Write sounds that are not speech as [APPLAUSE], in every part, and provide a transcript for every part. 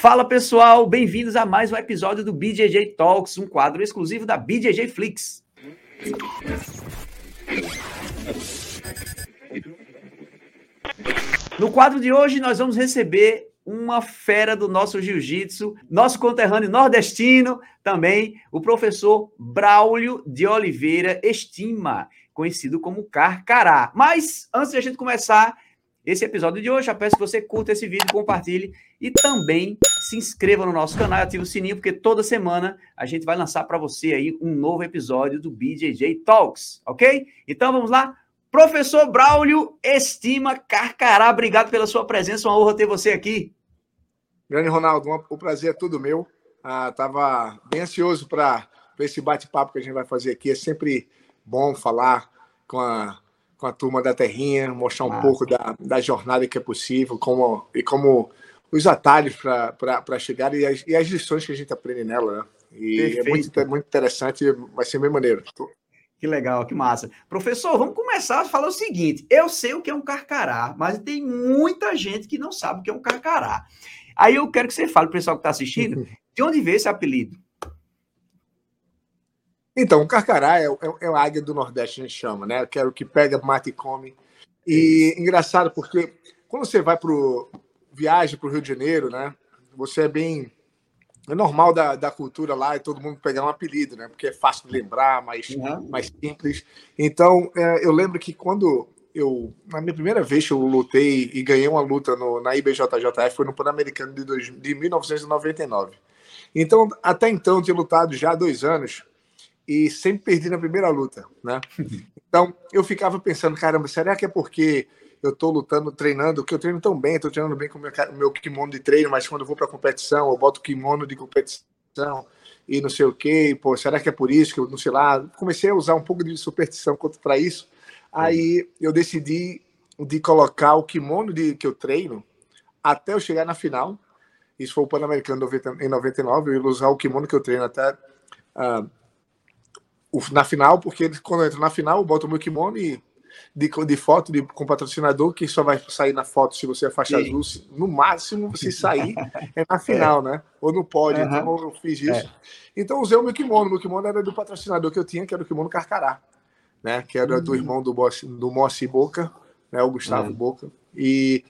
Fala pessoal, bem-vindos a mais um episódio do BJJ Talks, um quadro exclusivo da BJJ Flix. No quadro de hoje, nós vamos receber uma fera do nosso jiu-jitsu, nosso conterrâneo nordestino também, o professor Braulio de Oliveira Estima, conhecido como Carcará. Mas, antes de a gente começar esse episódio de hoje, já peço que você curta esse vídeo, compartilhe e também se inscreva no nosso canal e ative o sininho, porque toda semana a gente vai lançar para você aí um novo episódio do BJJ Talks, ok? Então vamos lá. Professor Braulio Estima Carcará, obrigado pela sua presença, uma honra ter você aqui. Grande Ronaldo, o prazer é todo meu. Estava ah, bem ansioso para esse bate-papo que a gente vai fazer aqui. É sempre bom falar com a, com a turma da Terrinha, mostrar um ah. pouco da, da jornada que é possível como, e como os atalhos para chegar e as, e as lições que a gente aprende nela. Né? E Perfeito. é muito, muito interessante, vai ser bem maneiro. Que legal, que massa. Professor, vamos começar a falar o seguinte: eu sei o que é um carcará, mas tem muita gente que não sabe o que é um carcará. Aí eu quero que você fale, o pessoal que está assistindo, [LAUGHS] de onde veio esse apelido? Então, o carcará é, é, é a águia do Nordeste, a gente chama, né? Que é o que pega, mata e come. E engraçado, porque quando você vai para viagem para o Rio de Janeiro, né? Você é bem é normal da, da cultura lá e todo mundo pegar um apelido, né? Porque é fácil de lembrar, mais, uhum. mais simples. Então, é, eu lembro que quando eu, na minha primeira vez que eu lutei e ganhei uma luta no, na IBJJF, foi no Pan-Americano de, de 1999. Então, até então, eu tinha lutado já há dois anos e sempre perdi na primeira luta, né? Então, eu ficava pensando, caramba, será que é porque eu estou lutando, treinando, que eu treino tão bem, estou treinando bem com o meu, meu kimono de treino, mas quando eu vou para competição, eu boto kimono de competição e não sei o quê, pô, será que é por isso que eu não sei lá? Comecei a usar um pouco de superstição para isso. Aí eu decidi de colocar o kimono de, que eu treino até eu chegar na final. Isso foi o Pan-Americano em 99. Eu ia usar o kimono que eu treino até uh, na final, porque quando eu entro na final, eu boto o meu kimono e de, de foto de, com patrocinador, que só vai sair na foto se você é faixa Sim. azul. No máximo, se [LAUGHS] sair, é na final, é. né? Ou no pódio. Uhum. Então eu fiz isso. É. Então usei o meu kimono. O meu kimono era do patrocinador que eu tinha, que era o kimono Carcará, né? Que era uhum. do irmão do, Boss, do Mossi Boca, né? O Gustavo uhum. Boca. E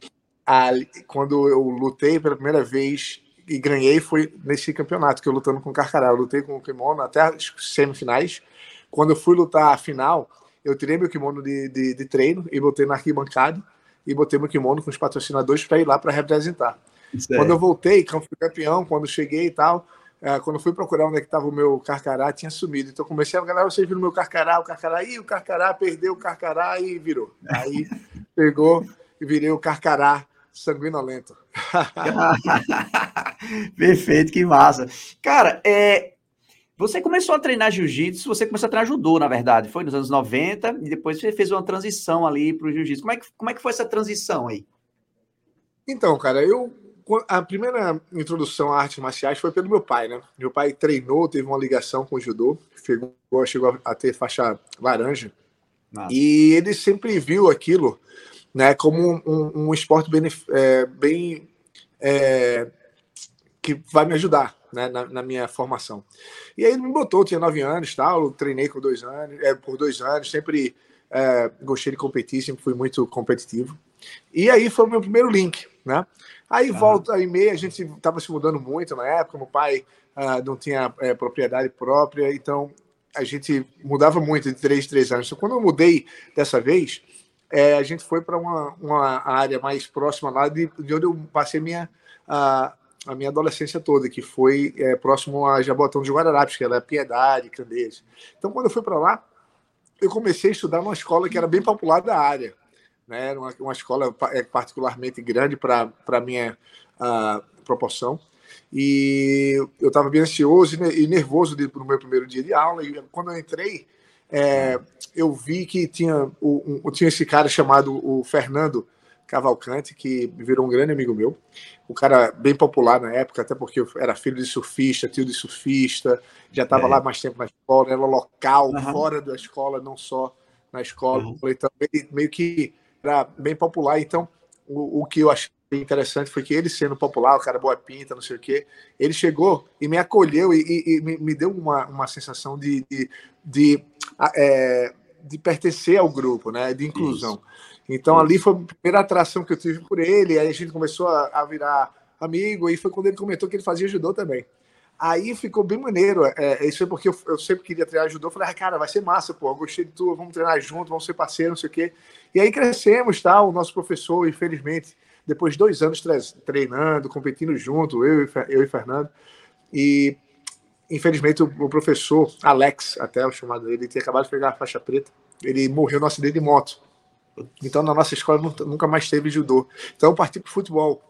ali, quando eu lutei pela primeira vez e ganhei, foi nesse campeonato que eu lutando com o Carcará. Eu lutei com o kimono até as semifinais. Quando eu fui lutar a final, eu tirei meu kimono de, de, de treino e botei na arquibancada e botei meu kimono com os patrocinadores para ir lá para representar. Quando eu voltei, fui campeão, quando cheguei e tal, é, quando fui procurar onde é que estava o meu carcará, tinha sumido. Então comecei a galera, vocês viram o meu carcará, o carcará, e o carcará perdeu o carcará e virou. Aí [LAUGHS] pegou e virei o carcará sanguinolento. [LAUGHS] Perfeito, que massa. Cara, é, você começou a treinar jiu-jitsu, você começou a treinar judô, na verdade, foi nos anos 90, e depois você fez uma transição ali para o jiu-jitsu. Como, é que, como é que foi essa transição aí? Então, cara, eu. A primeira introdução a artes marciais foi pelo meu pai, né? Meu pai treinou, teve uma ligação com o judô, chegou, chegou a ter faixa laranja. Nossa. E ele sempre viu aquilo né, como um, um esporte bem, é, bem é, que vai me ajudar né, na, na, minha formação. E aí ele me botou, tinha nove anos, tal, treinei com dois anos, é, por dois anos, sempre é, gostei de competir, sempre fui muito competitivo. E aí foi o meu primeiro link, né? Aí volta e meia, a gente estava se mudando muito na época, meu pai uh, não tinha é, propriedade própria, então a gente mudava muito de três, três anos. Então, quando eu mudei dessa vez, é, a gente foi para uma, uma área mais próxima lá de, de onde eu passei minha, uh, a minha adolescência toda, que foi é, próximo a Jabotão de Guararapes, que era é Piedade, Candeias. Então, quando eu fui para lá, eu comecei a estudar numa escola que era bem popular da área. Né? Era uma, uma escola é, particularmente grande para a minha proporção. E eu estava bem ansioso e nervoso no meu primeiro dia de aula. E quando eu entrei, é, eu vi que tinha, um, tinha esse cara chamado o Fernando Cavalcante, que virou um grande amigo meu. O cara bem popular na época, até porque eu era filho de surfista, tio de surfista, já estava é. lá mais tempo na escola, era local, uhum. fora da escola, não só na escola. Uhum. Então, meio que era bem popular. Então, o, o, que eu achei interessante foi que ele, sendo popular, o cara boa pinta, não sei o quê, ele chegou e me acolheu e, e, e me, deu uma, uma sensação de, de, de, é, de, pertencer ao grupo, né? De inclusão. Isso. Então ali foi a primeira atração que eu tive por ele, aí a gente começou a, a virar amigo, e foi quando ele comentou que ele fazia judô também. Aí ficou bem maneiro. É, isso é porque eu, eu, sempre queria treinar judô. Eu falei, ah, cara, vai ser massa, pô. Eu gostei de tu, vamos treinar junto, vamos ser parceiros, não sei o quê. E aí crescemos, tá? O nosso professor, infelizmente, depois de dois anos treinando, competindo junto, eu, eu e Fernando. E infelizmente o, o professor Alex, até o chamado dele, tinha acabado de pegar a faixa preta. Ele morreu no acidente de moto. Então na nossa escola nunca mais teve judô. Então eu parti para o futebol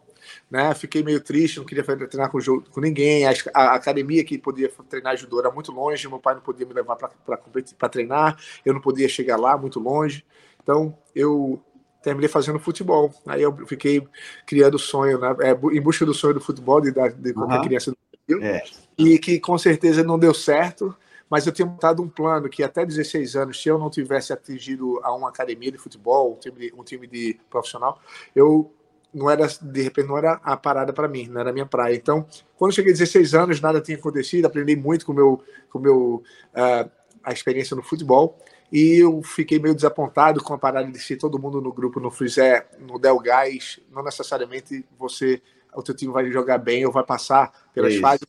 né? Fiquei meio triste, não queria treinar com, com ninguém. A, a, academia que podia treinar judô era muito longe, meu pai não podia me levar para treinar, eu não podia chegar lá, muito longe. Então eu terminei fazendo futebol. Aí eu fiquei criando o sonho, né? É, em busca do sonho do futebol de, de qualquer uhum. criança do Brasil. É. E que com certeza não deu certo mas eu tinha montado um plano que até 16 anos, se eu não tivesse atingido a uma academia de futebol, um time de, um time de profissional, eu não era, de repente, não era a parada para mim, não era a minha praia. Então, quando cheguei a 16 anos, nada tinha acontecido, aprendi muito com meu, com meu, uh, a experiência no futebol, e eu fiquei meio desapontado com a parada de se todo mundo no grupo não fizer, no Del Gás, não necessariamente você, o teu time vai jogar bem ou vai passar pelas Isso. fases,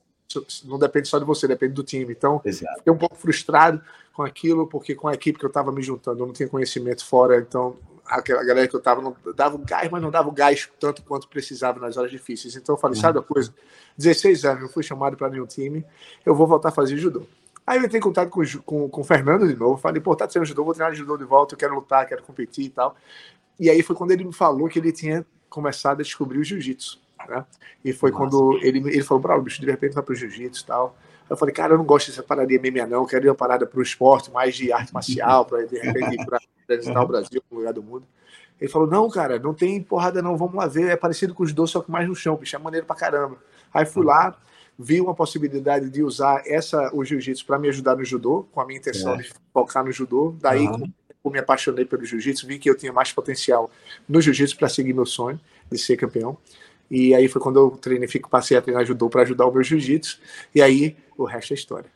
não depende só de você, depende do time. Então, Exato. fiquei um pouco frustrado com aquilo, porque com a equipe que eu estava me juntando, eu não tinha conhecimento fora, então aquela galera que eu tava não dava o gás, mas não dava o gás tanto quanto precisava nas horas difíceis. Então eu falei, uhum. sabe a coisa? 16 anos, não fui chamado para nenhum time, eu vou voltar a fazer judô. Aí eu entrei em contato com, com, com o Fernando de novo, falei, pô, tá treinando judô, vou treinar judô de volta, eu quero lutar, quero competir e tal. E aí foi quando ele me falou que ele tinha começado a descobrir o jiu-jitsu, né? E foi Nossa. quando ele, ele falou, bravo, bicho, de repente vai pro jiu-jitsu e tal. Eu falei, cara, eu não gosto dessa parada de MMA, não. Eu quero ir uma parada para o esporte, mais de arte marcial, para de repente ir para [LAUGHS] representar o Brasil no lugar do mundo. Ele falou: Não, cara, não tem porrada, não. Vamos lá ver. É parecido com os dois, só que mais no chão, bicho. É maneiro pra caramba. Aí fui lá, vi uma possibilidade de usar essa, o jiu-jitsu para me ajudar no judô, com a minha intenção é. de focar no judô. Daí, uhum. me apaixonei pelo jiu-jitsu, vi que eu tinha mais potencial no jiu-jitsu para seguir meu sonho de ser campeão. E aí foi quando eu treinei, fico, passei a treinar judô para ajudar o meu jiu-jitsu. E aí o resto é história.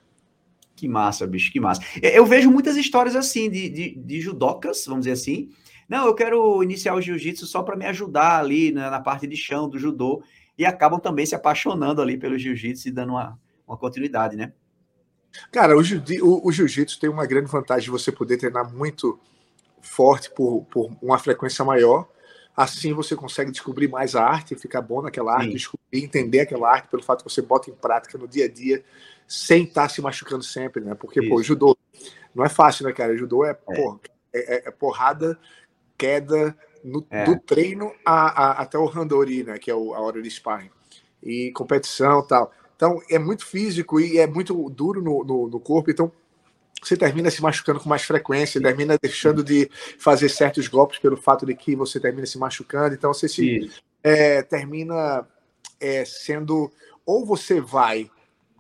Que massa, bicho, que massa. Eu vejo muitas histórias assim de, de, de judocas, vamos dizer assim, não, eu quero iniciar o jiu-jitsu só para me ajudar ali né, na parte de chão do judô. E acabam também se apaixonando ali pelo jiu-jitsu e dando uma, uma continuidade, né? Cara, o, o, o jiu-jitsu tem uma grande vantagem de você poder treinar muito forte por, por uma frequência maior. Assim você consegue descobrir mais a arte, ficar bom naquela arte, Sim. descobrir, entender aquela arte pelo fato que você bota em prática no dia a dia, sem estar se machucando sempre, né? Porque, Isso. pô, judô não é fácil, né, cara? Judô é, é. É, é, é porrada queda no, é. do treino a, a, até o randori, né, que é o, a hora de sparring, e competição tal. Então, é muito físico e é muito duro no, no, no corpo, então você termina se machucando com mais frequência, termina deixando de fazer certos golpes pelo fato de que você termina se machucando, então você se é, termina é, sendo ou você vai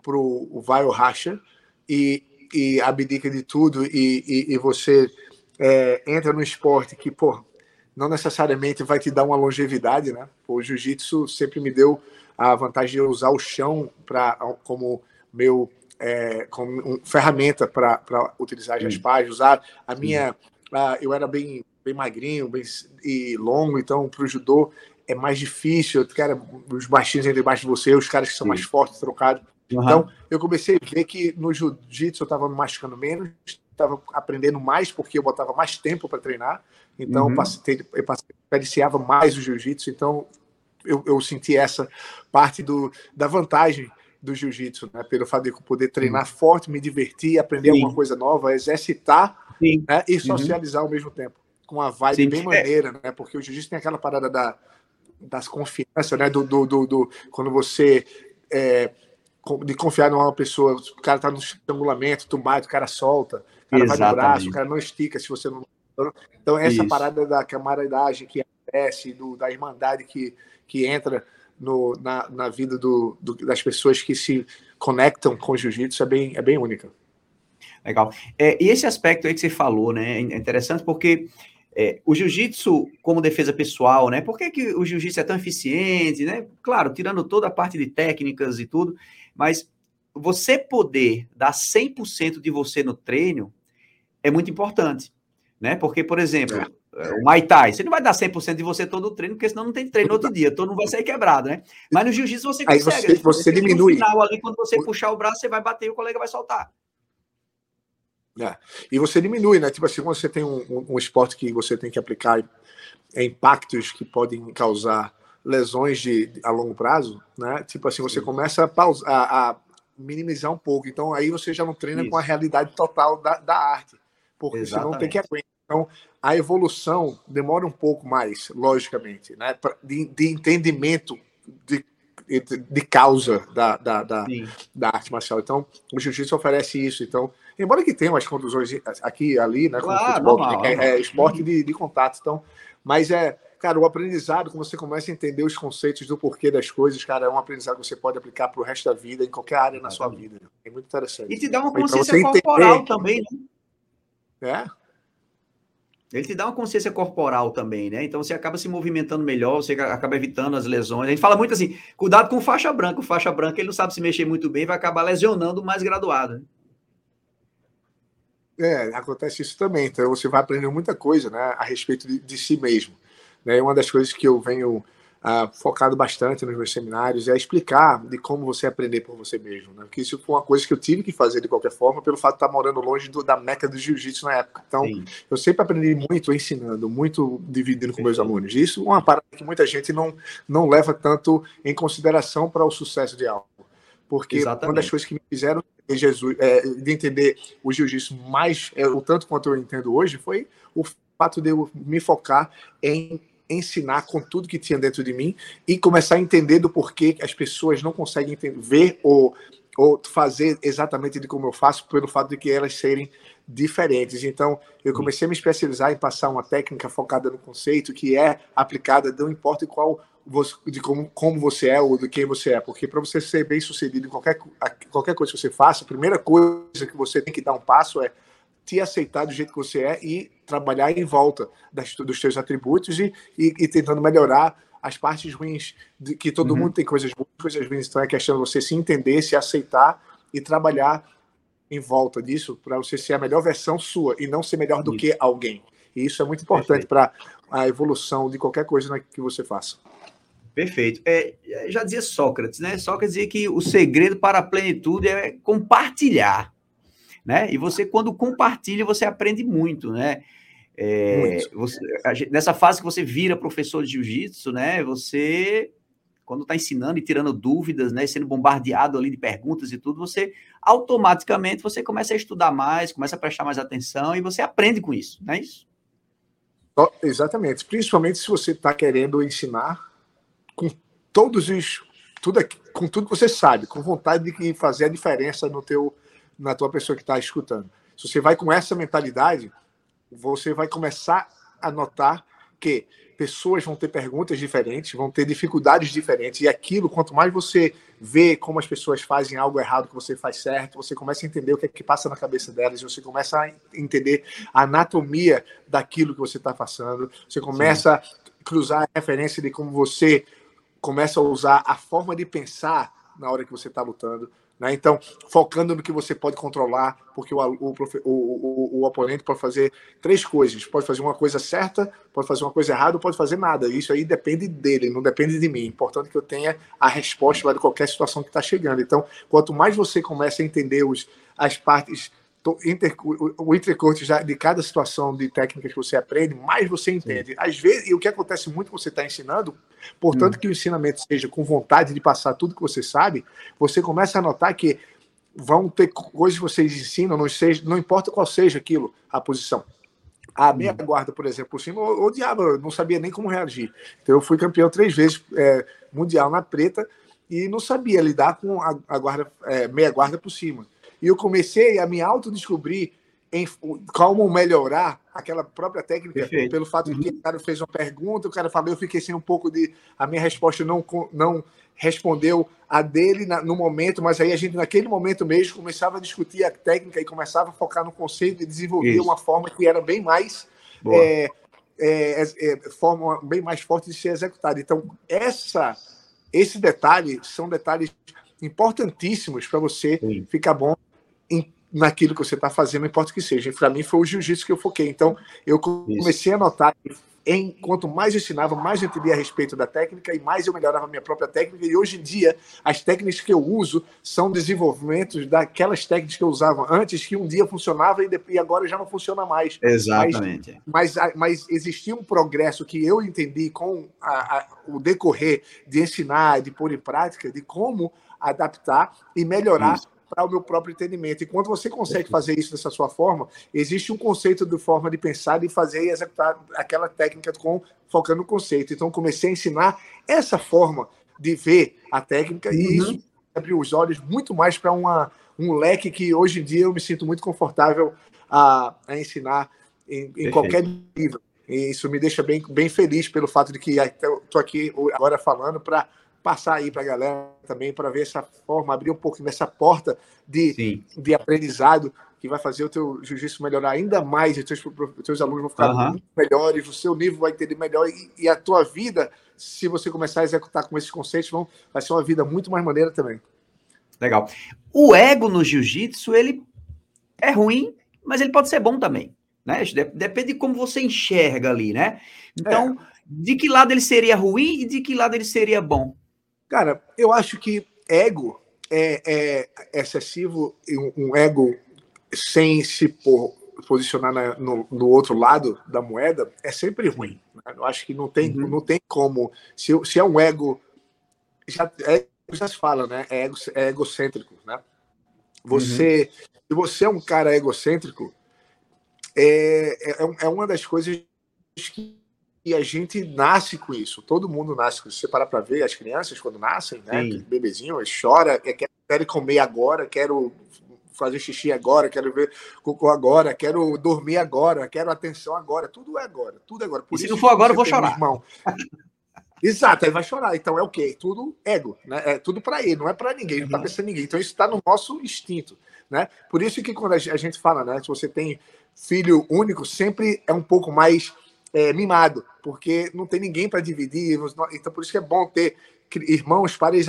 pro vai ou racha e, e abdica de tudo e, e, e você é, entra no esporte que, pô, não necessariamente vai te dar uma longevidade, né? O jiu-jitsu sempre me deu a vantagem de usar o chão para como meu é, como um, ferramenta para utilizar as páginas, usar a minha. A, eu era bem, bem magrinho bem, e longo, então para o judô é mais difícil. Cara, os baixinhos entre baixo de você, os caras que são Sim. mais fortes, trocados. Uhum. Então eu comecei a ver que no jiu-jitsu eu estava me machucando menos, estava aprendendo mais porque eu botava mais tempo para treinar, então uhum. eu, passei, eu mais o jiu-jitsu, então eu, eu, senti essa parte do, da vantagem do jiu-jitsu, né? pelo fato de eu poder treinar uhum. forte, me divertir, aprender Sim. alguma coisa nova, exercitar né? e uhum. socializar uhum. ao mesmo tempo, com uma vibe Sim. bem é. maneira, né? porque o jiu-jitsu tem aquela parada da, das confianças, né? do, do, do, do quando você... É, de confiar numa pessoa, o cara tá no estrangulamento, tu bate, o cara solta, o cara Exatamente. vai no braço, o cara não estica se você não. Então, essa Isso. parada da camaradagem que acontece, do, da irmandade que, que entra no, na, na vida do, do, das pessoas que se conectam com o jiu-jitsu é bem, é bem única. Legal. É, e esse aspecto aí que você falou, né, é interessante porque é, o jiu-jitsu como defesa pessoal, né? Por que, que o jiu-jitsu é tão eficiente, né? Claro, tirando toda a parte de técnicas e tudo, mas você poder dar 100% de você no treino é muito importante, né? Porque, por exemplo, é. O Muay Thai, você não vai dar 100% de você todo o treino, porque senão não tem treino outro dia, todo mundo vai sair quebrado, né? Mas no jiu-jitsu você consegue. Aí você, né? você diminui. No final, ali, quando você puxar o braço, você vai bater e o colega vai soltar. É. E você diminui, né? Tipo assim, quando você tem um, um, um esporte que você tem que aplicar é, impactos que podem causar lesões de, a longo prazo, né? Tipo assim, você começa a, pausar, a, a, minimizar um pouco. Então aí você já não treina Isso. com a realidade total da, da arte, porque Exatamente. senão tem que aguentar. Então a evolução demora um pouco mais, logicamente, né? De, de entendimento de de causa da, da, da, da, arte marcial. Então, o jiu-jitsu oferece isso. Então, embora que tenha umas contusões aqui e ali, né? Claro, futebol, normal, é, é, esporte de, de contato. Então, mas é, cara, o aprendizado, quando você começa a entender os conceitos do porquê das coisas, cara, é um aprendizado que você pode aplicar para o resto da vida, em qualquer área na sua vida. É muito interessante. E te dá uma consciência corporal entender... também, né? É. Ele te dá uma consciência corporal também, né? Então você acaba se movimentando melhor, você acaba evitando as lesões. A gente fala muito assim: cuidado com faixa branca. O faixa branca ele não sabe se mexer muito bem, vai acabar lesionando mais graduado. Né? É, acontece isso também. Então você vai aprender muita coisa né, a respeito de, de si mesmo. Né? Uma das coisas que eu venho focado bastante nos meus seminários é explicar de como você aprender por você mesmo. Né? Porque isso foi uma coisa que eu tive que fazer de qualquer forma, pelo fato de estar morando longe do, da meca do jiu-jitsu na época. Então, Sim. eu sempre aprendi muito ensinando, muito dividindo com meus alunos. Isso é uma parada que muita gente não, não leva tanto em consideração para o sucesso de algo. Porque Exatamente. uma das coisas que me fizeram Jesus, é, de entender o jiu-jitsu mais, é, o tanto quanto eu entendo hoje, foi o fato de eu me focar em ensinar com tudo que tinha dentro de mim e começar a entender do porquê as pessoas não conseguem entender, ver ou, ou fazer exatamente de como eu faço, pelo fato de que elas serem diferentes. Então, eu comecei a me especializar em passar uma técnica focada no conceito que é aplicada, não importa qual de como, como você é ou de quem você é, porque para você ser bem sucedido em qualquer, qualquer coisa que você faça, a primeira coisa que você tem que dar um passo é te aceitar do jeito que você é e trabalhar em volta das, dos seus atributos e, e, e, tentando melhorar as partes ruins, de, que todo uhum. mundo tem coisas boas, coisas ruins, então é questão de você se entender, se aceitar e trabalhar em volta disso para você ser a melhor versão sua e não ser melhor do isso. que alguém. E isso é muito importante para a evolução de qualquer coisa que você faça. Perfeito. É, já dizia Sócrates, né? Sócrates dizia que o segredo para a plenitude é compartilhar né? E você, quando compartilha, você aprende muito, né? É, você, nessa fase que você vira professor de jiu-jitsu, né? Você, quando está ensinando e tirando dúvidas, né? Sendo bombardeado ali de perguntas e tudo, você automaticamente você começa a estudar mais, começa a prestar mais atenção e você aprende com isso, não é isso? Exatamente. Principalmente se você está querendo ensinar com todos os tudo aqui, com tudo que você sabe, com vontade de fazer a diferença no teu na tua pessoa que está escutando. Se você vai com essa mentalidade, você vai começar a notar que pessoas vão ter perguntas diferentes, vão ter dificuldades diferentes, e aquilo, quanto mais você vê como as pessoas fazem algo errado que você faz certo, você começa a entender o que é que passa na cabeça delas, você começa a entender a anatomia daquilo que você está passando, você começa Sim. a cruzar a referência de como você começa a usar a forma de pensar na hora que você está lutando, né? Então, focando no que você pode controlar, porque o, o, o, o, oponente pode fazer três coisas: pode fazer uma coisa certa, pode fazer uma coisa errada, pode fazer nada. Isso aí depende dele, não depende de mim. É importante que eu tenha a resposta de qualquer situação que está chegando. Então, quanto mais você começa a entender os, as partes inter, o intercorte de cada situação de técnicas que você aprende, mais você entende. Sim. Às vezes, e o que acontece muito que você está ensinando, portanto hum. que o ensinamento seja com vontade de passar tudo que você sabe, você começa a notar que vão ter coisas que vocês ensinam, não, seja, não importa qual seja aquilo, a posição. A meia hum. guarda, por exemplo, por cima, eu odiava, eu não sabia nem como reagir. Então, eu fui campeão três vezes é, mundial na preta e não sabia lidar com a, a guarda, é, meia guarda por cima. E eu comecei a me autodescobrir em como melhorar aquela própria técnica, Perfeito. pelo fato de que uhum. o cara fez uma pergunta, o cara falou, eu fiquei sem um pouco de. A minha resposta não, não respondeu a dele na, no momento, mas aí a gente, naquele momento mesmo, começava a discutir a técnica e começava a focar no conceito e desenvolver Isso. uma forma que era bem mais. É, é, é, forma bem mais forte de ser executada. Então, essa, esse detalhe são detalhes importantíssimos para você Sim. ficar bom em, naquilo que você está fazendo, não importa o que seja. Para mim, foi o jiu-jitsu que eu foquei. Então, eu comecei Isso. a notar em quanto mais eu ensinava, mais eu entendia a respeito da técnica e mais eu melhorava a minha própria técnica. E hoje em dia, as técnicas que eu uso são desenvolvimentos daquelas técnicas que eu usava antes, que um dia funcionava e agora já não funciona mais. Exatamente. Mas, mas, mas existia um progresso que eu entendi com a, a, o decorrer de ensinar, de pôr em prática, de como adaptar e melhorar Isso para o meu próprio entendimento. E quando você consegue fazer isso dessa sua forma, existe um conceito de forma de pensar e fazer e executar aquela técnica com focando no conceito. Então comecei a ensinar essa forma de ver a técnica uhum. e isso abriu os olhos muito mais para uma um leque que hoje em dia eu me sinto muito confortável a, a ensinar em, em qualquer nível. E isso me deixa bem, bem feliz pelo fato de que estou aqui agora falando para passar aí para a galera também, para ver essa forma, abrir um pouco dessa porta de, de aprendizado que vai fazer o teu jiu-jitsu melhorar ainda mais, os teus, os teus alunos vão ficar uhum. muito melhores, o seu nível vai entender melhor e, e, a tua vida, se você começar a executar com esses conceitos, vão, vai ser uma vida muito mais maneira também. Legal. O ego no jiu-jitsu, ele é ruim, mas ele pode ser bom também, né? Depende de como você enxerga ali, né? Então, é. de que lado ele seria ruim e de que lado ele seria bom? Cara, eu acho que ego é, é excessivo, um, ego sem se posicionar na, no, no, outro lado da moeda é sempre ruim. Né? Eu acho que não tem, uhum. não tem como. Se, se é um ego. Já, é, já se fala, né? É, ego, é egocêntrico, né? Você, uhum. se você é um cara egocêntrico, é, é, é uma das coisas que e a gente nasce com isso. Todo mundo nasce com isso. Você parar para ver as crianças quando nascem, né? Bebezinho, chora, é, quer, quer comer agora, quero fazer xixi agora, quero ver cocô agora, quero dormir agora, quero atenção agora. Tudo é agora, tudo é agora. Por e se não for agora, eu vou chorar. Irmão. [LAUGHS] Exato, ele vai chorar. Então é o quê? Tudo ego, né? É tudo para ele, não é para ninguém, não está uhum. pensando em ninguém. Então isso está no nosso instinto, né? Por isso que quando a gente fala, né? Se você tem filho único, sempre é um pouco mais é, mimado, porque não tem ninguém para dividir. Então, por isso que é bom ter irmãos para eles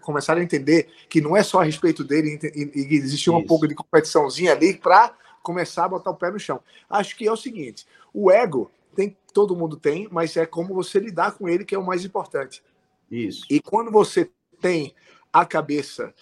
começarem a entender que não é só a respeito dele e, existe um pouco de competiçãozinha ali para começar a botar o pé no chão. Acho que é o seguinte: o ego tem, todo mundo tem, mas é como você lidar com ele que é o mais importante. Isso. E quando você tem a cabeça,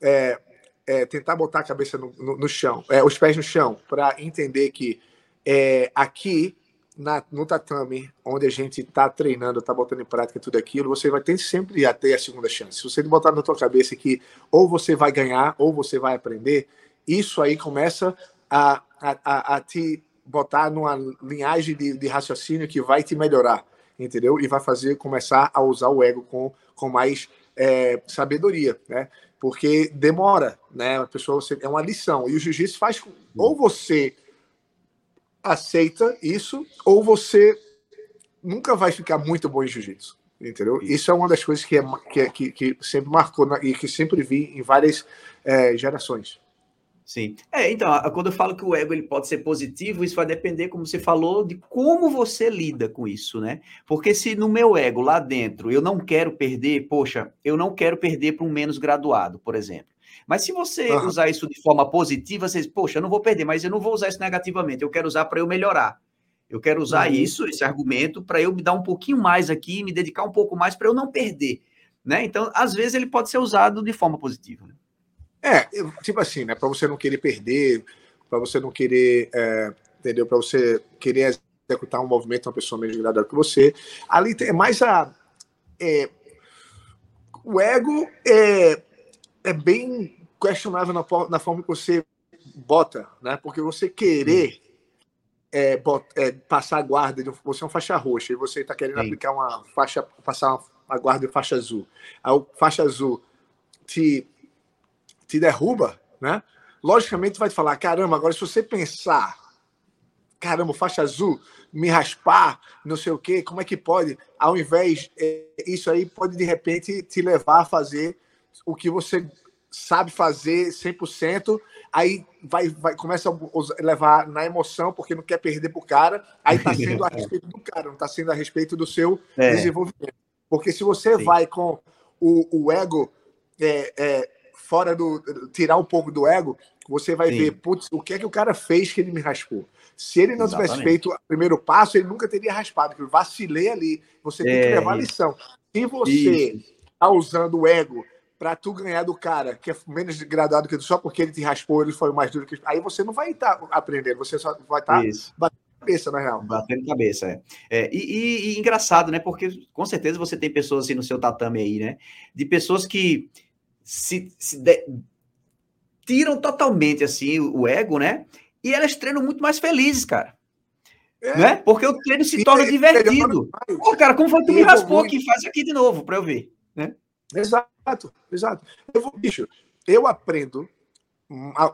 é, é, tentar botar a cabeça no, no, no chão, é, os pés no chão, para entender que é, aqui na, no tatame, onde a gente está treinando, está botando em prática tudo aquilo, você vai ter sempre a ter a segunda chance. Se você botar na tua cabeça que ou você vai ganhar ou você vai aprender, isso aí começa a, a, a te botar numa linhagem de, de, raciocínio que vai te melhorar, entendeu? E vai fazer começar a usar o ego com, com mais é, sabedoria, né? Porque demora, né? A pessoa você, é uma lição e o jiu-jitsu faz ou você aceita isso, ou você nunca vai ficar muito bom em jiu-jitsu. Entendeu? Isso é uma das coisas que, é, que, é, que, que sempre marcou na, e que sempre vi em várias é, gerações. Sim. É, então, quando eu falo que o ego ele pode ser positivo, isso vai depender, como você falou, de como você lida com isso, né? Porque se no meu ego lá dentro eu não quero perder, poxa, eu não quero perder para um menos graduado, por exemplo. Mas se você uhum. usar isso de forma positiva, você diz, poxa, eu não vou perder, mas eu não vou usar isso negativamente, eu quero usar para eu melhorar. Eu quero usar uhum. isso, esse argumento, para eu me dar um pouquinho mais aqui, me dedicar um pouco mais para eu não perder. Né? Então, às vezes, ele pode ser usado de forma positiva. Né? É, tipo assim, né? Para você não querer perder, para você não querer, é, entendeu? Para você querer executar um movimento uma pessoa menos graduada que você. Ali é mais a. É, o ego é, é bem questionável na, na, forma que você bota, né? Porque você querer é, bot, é, passar a guarda, de, você é uma faixa roxa e você está querendo Sim. aplicar uma faixa, passar uma, a guarda de faixa azul. A faixa azul te, te derruba, né? Logicamente vai te falar, caramba, agora se você pensar, caramba, faixa azul, me raspar, não sei o quê, como é que pode? Ao invés, é, isso aí pode de repente te levar a fazer o que você sabe fazer 100%, aí vai, vai começa a levar na emoção porque não quer perder pro cara, aí tá [LAUGHS] sendo a respeito do cara, não tá sendo a respeito do seu é. desenvolvimento. Porque se você Sim. vai com o, o ego é, é, fora do. tirar um pouco do ego, você vai Sim. ver, putz, o que é que o cara fez que ele me raspou? Se ele não Exatamente. tivesse feito o primeiro passo, ele nunca teria raspado, porque eu vacilei ali. Você tem que é. levar a lição. Se você está usando o ego para tu ganhar do cara que é menos degradado que tu, só porque ele te raspou, ele foi mais duro que Aí você não vai estar tá aprendendo, você só vai estar tá batendo cabeça, na real. Batendo cabeça, é. é e, e, e, engraçado, né? Porque com certeza você tem pessoas assim no seu tatame aí, né? De pessoas que se, se de... tiram totalmente assim o ego, né? E elas treinam muito mais felizes, cara. É. Né? Porque o treino se torna divertido. Pô, cara, como foi que tu me raspou aqui? Faz aqui de novo para eu ver, né? Exato, exato. Eu vou, bicho, eu aprendo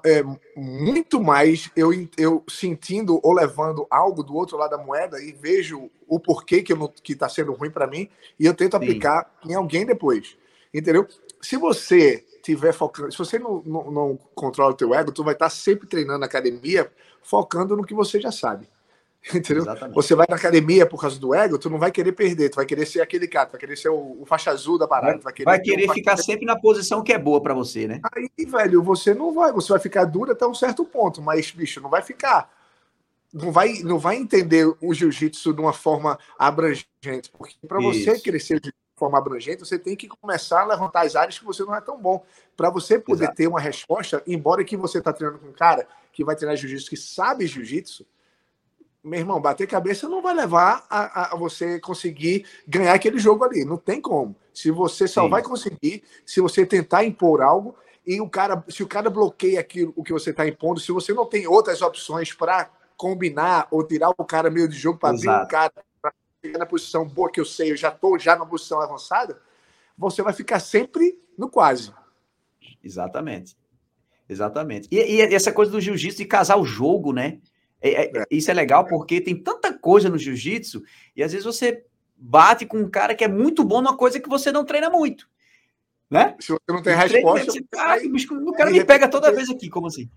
é, muito mais eu, eu sentindo ou levando algo do outro lado da moeda e vejo o porquê que está que tá sendo ruim para mim e eu tento Sim. aplicar em alguém depois. Entendeu? Se você tiver focando, se você não, não, não controla o teu ego, tu vai estar tá sempre treinando na academia focando no que você já sabe. [LAUGHS] Entendeu? Exatamente. Você vai na academia por causa do ego, tu não vai querer perder, tu vai querer ser aquele cara, tu vai querer ser o, o faixa azul da parada. Vai, vai querer, vai querer ficar sempre na posição que é boa para você, né? Aí, velho, você não vai, você vai ficar duro até um certo ponto, mas, bicho, não vai ficar. Não vai, não vai entender o jiu-jitsu de uma forma abrangente, porque para você crescer de forma abrangente, você tem que começar a levantar as áreas que você não é tão bom. Para você poder Exato. ter uma resposta, embora que você está treinando com um cara que vai treinar jiu-jitsu, que sabe jiu-jitsu, meu irmão, bater cabeça não vai levar a, a, você conseguir ganhar aquele jogo ali. Não tem como. Se você só Sim. vai conseguir se você tentar impor algo e o cara, se o cara bloqueia aquilo o que você está impondo, se você não tem outras opções para combinar ou tirar o cara meio de jogo para abrir o cara para chegar na posição boa que eu sei, eu já estou já na posição avançada, você vai ficar sempre no quase. Exatamente. Exatamente. E, e essa coisa do jiu-jitsu de casar o jogo, né? É, é, é, isso é legal porque tem tanta coisa no jiu-jitsu e às vezes você bate com um cara que é muito bom numa coisa que você não treina muito. Né? Se você não tem resposta. Treina, você, ah, bicho, o cara me pega toda vez aqui, como assim?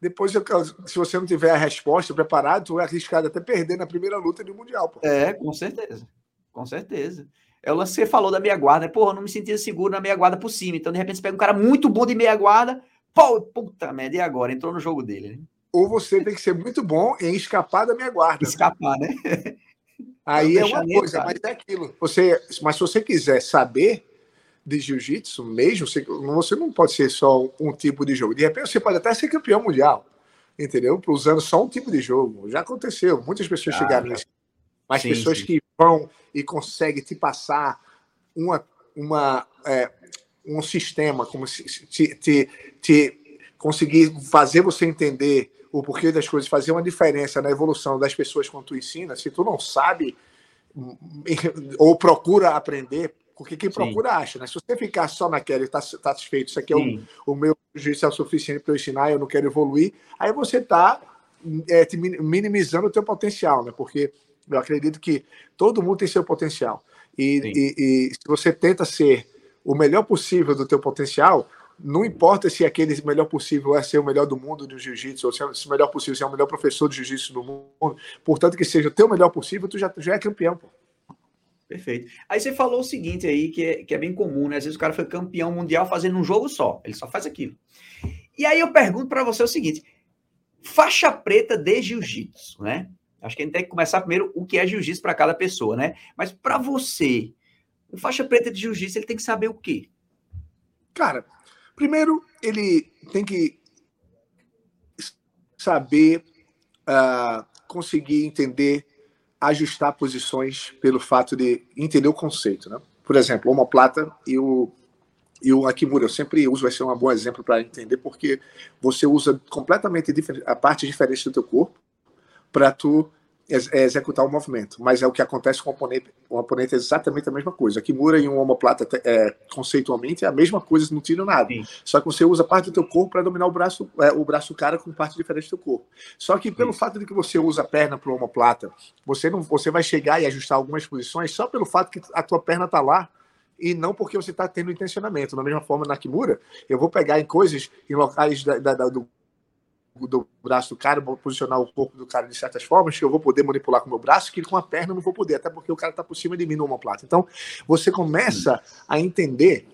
Depois, se você não tiver a resposta preparada, tu é arriscado até perder na primeira luta do Mundial. Pô. É, com certeza. Com certeza. É o lance que você falou da meia guarda. Né? Porra, eu não me sentia seguro na meia guarda por cima. Então, de repente, você pega um cara muito bom de meia guarda. Pô, puta merda, e agora? Entrou no jogo dele. Né? Ou você tem que ser muito bom em escapar da minha guarda. Escapar, né? Aí é uma coisa, mas é aquilo. Você, mas se você quiser saber de jiu-jitsu mesmo, você, você não pode ser só um tipo de jogo. De repente você pode até ser campeão mundial, entendeu? Usando só um tipo de jogo. Já aconteceu, muitas pessoas ah, chegaram nisso. Mas sim, pessoas sim. que vão e conseguem te passar uma, uma, é, um sistema, como se te, te, te conseguir fazer você entender o porquê das coisas, fazer uma diferença na evolução das pessoas quando tu ensina, se tu não sabe [LAUGHS] ou procura aprender, porque quem procura Sim. acha, né? Se você ficar só naquela e está tá satisfeito, isso aqui é o, o meu juízo é o suficiente para eu ensinar, eu não quero evoluir, aí você está é, minimizando o teu potencial, né? Porque eu acredito que todo mundo tem seu potencial. E, e, e se você tenta ser o melhor possível do teu potencial, não importa se aquele melhor possível é ser o melhor do mundo do jiu-jitsu, ou se, é, o melhor possível se é o melhor professor de jiu-jitsu do mundo, portanto que seja o teu melhor possível, tu já, já é campeão, pô. Perfeito. Aí você falou o seguinte aí, que é, que é bem comum, né? Às vezes o cara foi campeão mundial fazendo um jogo só, ele só faz aquilo. E aí eu pergunto para você o seguinte, faixa preta de jiu-jitsu, né? Acho que a gente tem que começar primeiro o que é jiu-jitsu para cada pessoa, né? Mas para você, um faixa preta de jiu-jitsu, ele tem que saber o quê? Cara, Primeiro, ele tem que saber uh, conseguir entender, ajustar posições pelo fato de entender o conceito. Né? Por exemplo, o homoplata e o, e o Akimura. Eu sempre uso, vai ser um bom exemplo para entender, porque você usa completamente a parte diferente do teu corpo para tu é executar o movimento, mas é o que acontece com o oponente. O oponente é exatamente a mesma coisa. Kimura e um omoplata, é, conceitualmente, é a mesma coisa, não tira nada. Sim. Só que você usa parte do teu corpo para dominar o braço, é, o braço cara com parte diferente do teu corpo. Só que pelo Sim. fato de que você usa a perna para o omoplata, você não, você vai chegar e ajustar algumas posições só pelo fato que a tua perna está lá e não porque você está tendo intencionamento. Da mesma forma, na Kimura, eu vou pegar em coisas, em locais da, da, da, do, do braço do cara, vou posicionar o corpo do cara de certas formas que eu vou poder manipular com o meu braço, que com a perna eu não vou poder, até porque o cara está por cima de mim no omoplata. Então, você começa a entender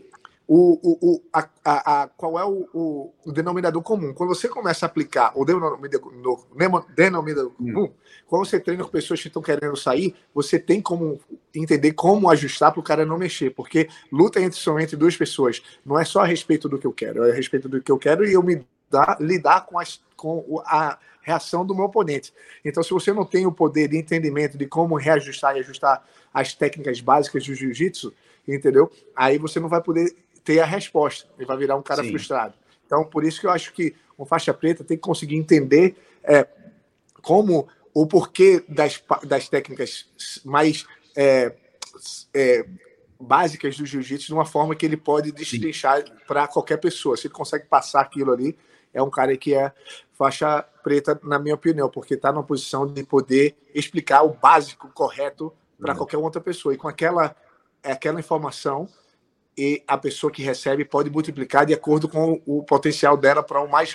o, o, o, a, a, a, qual é o, o, o, denominador comum. Quando você começa a aplicar o denominador, denominador comum, quando você treina com pessoas que estão querendo sair, você tem como entender como ajustar para o cara não mexer, porque luta entre, são entre duas pessoas. Não é só a respeito do que eu quero, é a respeito do que eu quero e eu me dá, lidar com, as, com a reação do meu oponente. Então, se você não tem o poder de entendimento de como reajustar e ajustar as técnicas básicas do jiu-jitsu, entendeu? Aí você não vai poder ter a resposta. Ele vai virar um cara Sim. frustrado. Então, por isso que eu acho que um faixa preta tem que conseguir entender é, como o porquê das, das técnicas mais é, é, básicas do jiu-jitsu de uma forma que ele pode destrinchar para qualquer pessoa. Se ele consegue passar aquilo ali, é um cara que é faixa preta, na minha opinião, porque está numa posição de poder explicar o básico correto para uhum. qualquer outra pessoa. E com aquela, aquela informação, e a pessoa que recebe pode multiplicar de acordo com o potencial dela para o mais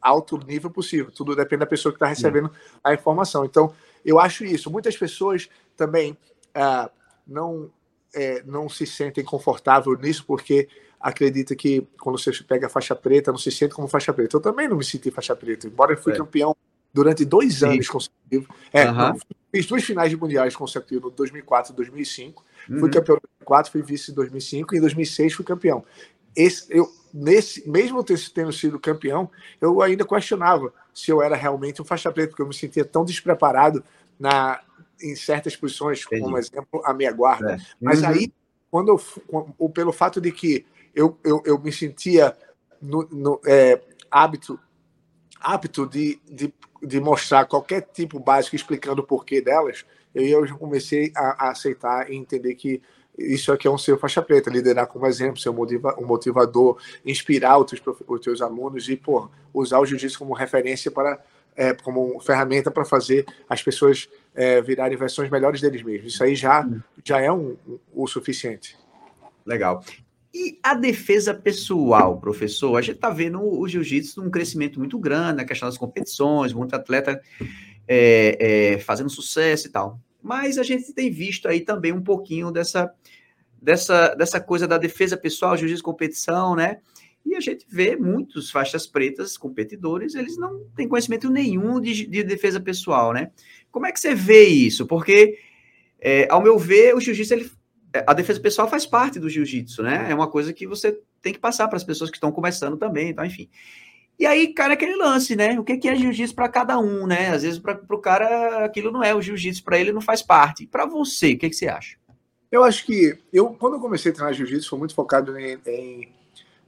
alto nível possível. Tudo depende da pessoa que está recebendo a informação. Então, eu acho isso. Muitas pessoas também ah, não, é, não se sentem confortáveis nisso porque acredita que quando você pega a faixa preta, não se sente como faixa preta. Eu também não me senti faixa preta, embora eu fui é. campeão durante dois anos consecutivos. É, uhum. fiz duas finais de mundiais consecutivos, 2004 e 2005. Uhum. Fui campeão em 2004, fui vice em 2005 e em 2006 fui campeão. Esse, eu, nesse, mesmo tendo sido campeão, eu ainda questionava se eu era realmente um faixa preta, porque eu me sentia tão despreparado na, em certas posições, Entendi. como exemplo, a meia guarda. É. Uhum. Mas aí, quando eu, pelo fato de que eu, eu, eu me sentia no, no é, hábito, apto de, de, de mostrar qualquer tipo básico explicando o porquê delas, eu, eu comecei a, a aceitar e entender que isso aqui é um ser faixa preta, liderar como exemplo, ser um, motiva, um motivador, inspirar os teus, os teus alunos e pô, usar o jiu-jitsu como referência para é, como ferramenta para fazer as pessoas é, virarem versões melhores deles mesmos. Isso aí já, já é um, um, o suficiente. Legal. E a defesa pessoal, professor? A gente está vendo o jiu-jitsu num crescimento muito grande, na questão das competições, muito atleta é, é, fazendo sucesso e tal. Mas a gente tem visto aí também um pouquinho dessa, dessa, dessa coisa da defesa pessoal, jiu-jitsu competição, né? E a gente vê muitos faixas pretas, competidores, eles não têm conhecimento nenhum de, de defesa pessoal, né? Como é que você vê isso? Porque, é, ao meu ver, o jiu-jitsu, ele, a defesa pessoal faz parte do jiu-jitsu, né? É uma coisa que você tem que passar para as pessoas que estão começando também, então, enfim. E aí, cara, aquele lance, né? O que é jiu-jitsu para cada um, né? Às vezes, para o cara, aquilo não é o jiu-jitsu, para ele não faz parte. Para você, o que, que você acha? Eu acho que, eu quando eu comecei a treinar jiu-jitsu, foi muito focado em, em,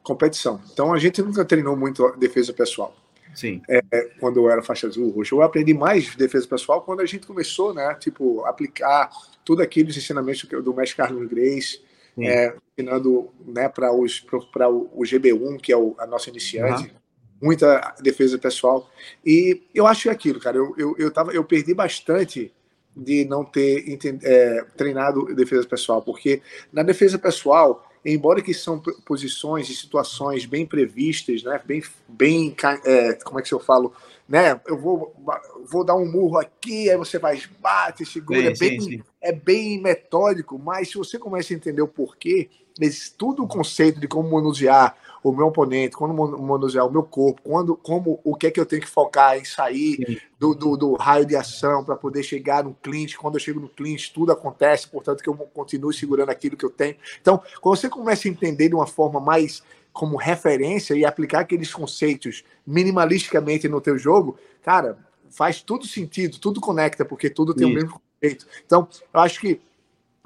competição. Então, a gente nunca treinou muito defesa pessoal. Sim. É, quando eu era faixa azul, roxo. Eu aprendi mais defesa pessoal quando a gente começou, né? Tipo, aplicar tudo aqueles ensinamentos do mestre Carlos Grace, é, ensinando né, para o GB1, que é o, a nossa iniciante. Uhum muita defesa pessoal. E eu acho que é aquilo, cara, eu, eu, eu, tava, eu perdi bastante de não ter é, treinado defesa pessoal, porque na defesa pessoal, embora que são posições e situações bem previstas, né, bem, bem é, como é que eu falo, né, eu vou, vou dar um murro aqui, aí você vai, bate, segura, sim, é, bem, sim, sim. É bem metódico, mas se você começa a entender o porquê, tudo o conceito de como manusear o meu oponente, quando manusear o meu corpo, quando, como o que é que eu tenho que focar em sair do, do, do, raio de ação para poder chegar no clinch. Quando eu chego no clinch, tudo acontece, portanto que eu continuo segurando aquilo que eu tenho. Então, quando você começa a entender de uma forma mais como referência e aplicar aqueles conceitos minimalisticamente no teu jogo, cara, faz tudo sentido, tudo conecta, porque tudo tem Isso. o mesmo Então, eu acho que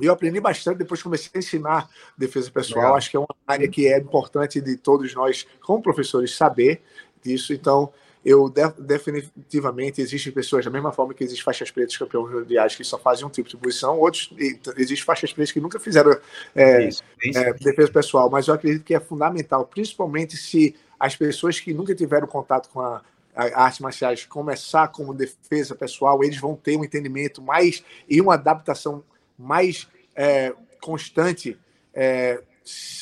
eu aprendi bastante depois comecei a ensinar defesa pessoal. Acho que é uma área que é importante de todos nós, como professores, saber disso. Então, eu de, definitivamente existem pessoas da mesma forma que existem faixas pretas campeões mundiais que só fazem um tipo de posição, outros existem faixas pretas que nunca fizeram é, isso, isso. É, defesa pessoal, mas eu acredito que é fundamental, principalmente se as pessoas que nunca tiveram contato com a artes marciais começar como defesa pessoal, eles vão ter um entendimento mais e uma adaptação mais é, constante é,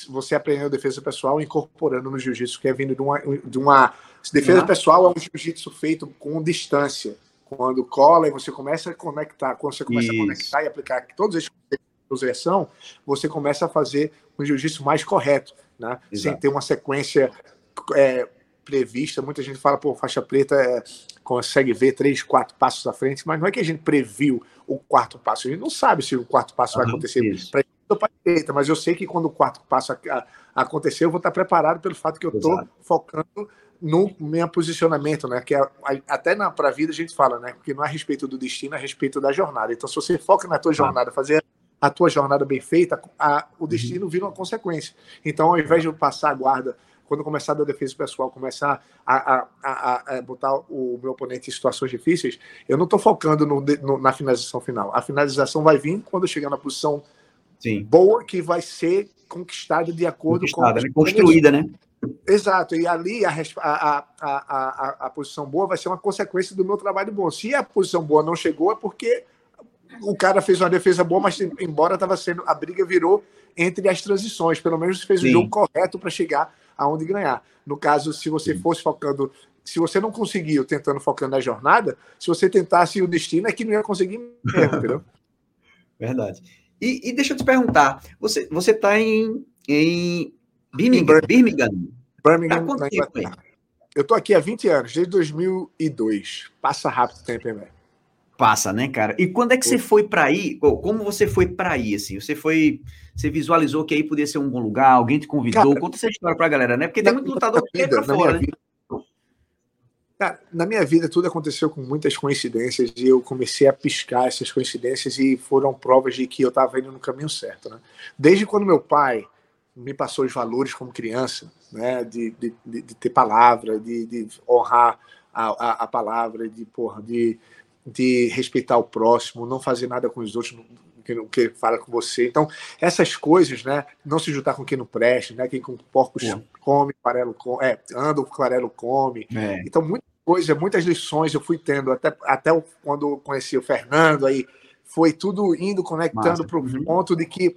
você aprendendo defesa pessoal incorporando no jiu-jitsu, que é vindo de uma, de uma defesa uhum. pessoal é um jiu-jitsu feito com distância. Quando cola e você começa a conectar, quando você começa Isso. a conectar e aplicar todos esses conceitos você começa a fazer um jiu-jitsu mais correto, né? Sem ter uma sequência é, prevista. Muita gente fala, pô, faixa preta é, consegue ver três, quatro passos à frente, mas não é que a gente previu o quarto passo. A gente não sabe se o quarto passo vai acontecer para para direita, mas eu sei que quando o quarto passo a, a, acontecer, eu vou estar preparado pelo fato que eu estou focando no meu posicionamento, né? Que é, até para a vida a gente fala, né? Que não é a respeito do destino, é a respeito da jornada. Então, se você foca na tua jornada, fazer a tua jornada bem feita, a, o destino vira uma consequência. Então, ao invés de eu passar a guarda quando começar a dar defesa pessoal, começar a, a, a, a, botar o meu oponente em situações difíceis, eu não estou focando no, no, na finalização final. A finalização vai vir quando eu chegar na posição Sim. boa que vai ser conquistada de acordo conquistada, com. Né? Construída, né? Exato, e ali a, a, a, a, posição boa vai ser uma consequência do meu trabalho bom. Se a posição boa não chegou, é porque o cara fez uma defesa boa, mas embora estava sendo. A briga virou entre as transições. Pelo menos fez Sim. o jogo correto para chegar aonde ganhar. No caso, se você fosse focando. Se você não conseguiu tentando focando na jornada, se você tentasse o destino, é que não ia conseguir mesmo, [LAUGHS] entendeu? Verdade. E, e, deixa eu te perguntar, você você está em, em Birmingham? Birmingham. Birmingham, tá tempo aí? Eu estou aqui há 20 anos, desde 2002. Passa rápido o tempo, hein, velho? Passa, né, cara? E quando é que você foi para aí? Como você foi para aí, assim? Você foi, você visualizou que aí podia ser um bom lugar? Alguém te convidou? Cara, Conta essa história para a galera, né? Porque tem muito lutador que quer para fora, né? Vida, Cara, na minha vida tudo aconteceu com muitas coincidências e eu comecei a piscar essas coincidências e foram provas de que eu estava indo no caminho certo, né? Desde quando meu pai me passou os valores como criança, né? De, de, de, de ter palavra, de, de honrar a, a, a, palavra, de porra, de, de respeitar o próximo, não fazer nada com os outros que não que fala com você. Então, essas coisas, né? Não se juntar com quem não presta, né? Quem com porcos come, farelo come, é, anda, o farelo come. É. Então, muita coisa, muitas lições eu fui tendo, até, até quando conheci o Fernando, aí foi tudo indo conectando para o uhum. ponto de que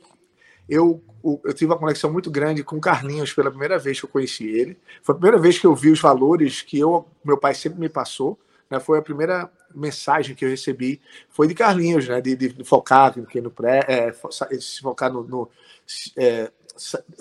eu, eu tive uma conexão muito grande com o Carlinhos pela primeira vez que eu conheci ele. Foi a primeira vez que eu vi os valores que eu, meu pai sempre me passou. Né? Foi a primeira mensagem que eu recebi, foi de Carlinhos, né? de, de focar no pré, é, se focar no, no é,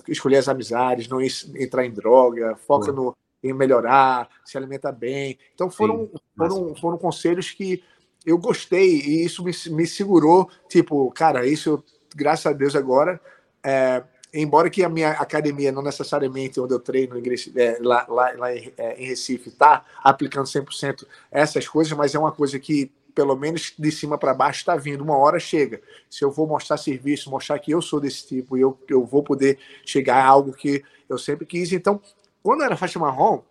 escolher as amizades, não entrar em droga, foca no em melhorar, se alimenta bem. Então foram, foram, foram conselhos que eu gostei e isso me, me segurou. Tipo, cara, isso, graças a Deus, agora. É, embora que a minha academia, não necessariamente onde eu treino é, lá, lá, lá em, é, em Recife, está aplicando 100% essas coisas, mas é uma coisa que, pelo menos de cima para baixo, está vindo. Uma hora chega. Se eu vou mostrar serviço, mostrar que eu sou desse tipo e eu, eu vou poder chegar a algo que eu sempre quis. Então, quando era faixa marrom,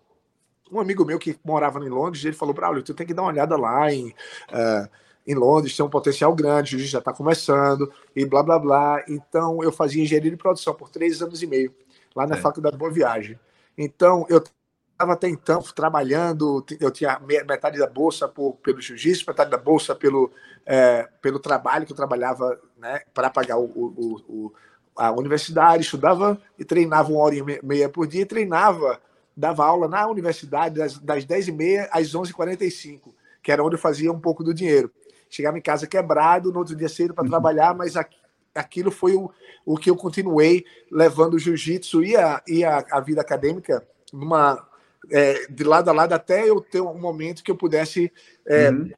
um amigo meu que morava em Londres, ele falou, Braulio, tu tem que dar uma olhada lá em, uh, em Londres, tem um potencial grande, já está começando, e blá, blá, blá. Então, eu fazia engenharia de produção por três anos e meio, lá na é. Faculdade Boa Viagem. Então, eu estava até então trabalhando, eu tinha metade da bolsa por, pelo jiu-jitsu, metade da bolsa pelo, é, pelo trabalho que eu trabalhava né, para pagar o, o, o a universidade, estudava e treinava uma hora e meia por dia, e treinava, dava aula na universidade das, das 10h30 às 11h45, que era onde eu fazia um pouco do dinheiro. Chegava em casa quebrado, no outro dia cedo para uhum. trabalhar, mas aquilo foi o, o que eu continuei levando o jiu-jitsu e, a, e a, a vida acadêmica numa, é, de lado a lado até eu ter um momento que eu pudesse é, uhum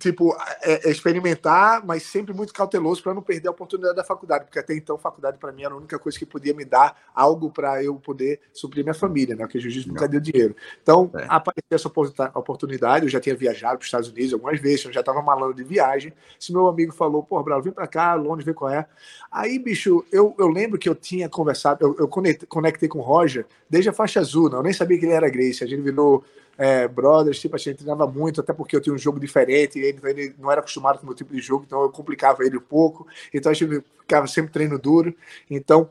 tipo, é, é experimentar, mas sempre muito cauteloso para não perder a oportunidade da faculdade, porque até então a faculdade para mim era a única coisa que podia me dar algo para eu poder suprir minha família, né? Porque o jiu-jitsu nunca deu dinheiro. Então, é. apareceu essa oportunidade, eu já tinha viajado para os Estados Unidos algumas vezes, eu já estava malando de viagem. Se meu amigo falou, pô, Bravo, vem para cá, Londres, vê qual é. Aí, bicho, eu, eu lembro que eu tinha conversado, eu, eu conectei com o Roger desde a faixa azul, não, eu nem sabia que ele era Grace, a gente virou é, brothers, tipo, a gente treinava muito, até porque eu tinha um jogo diferente, ele, ele não era acostumado com o meu tipo de jogo, então eu complicava ele um pouco, então a gente ficava sempre treino duro, então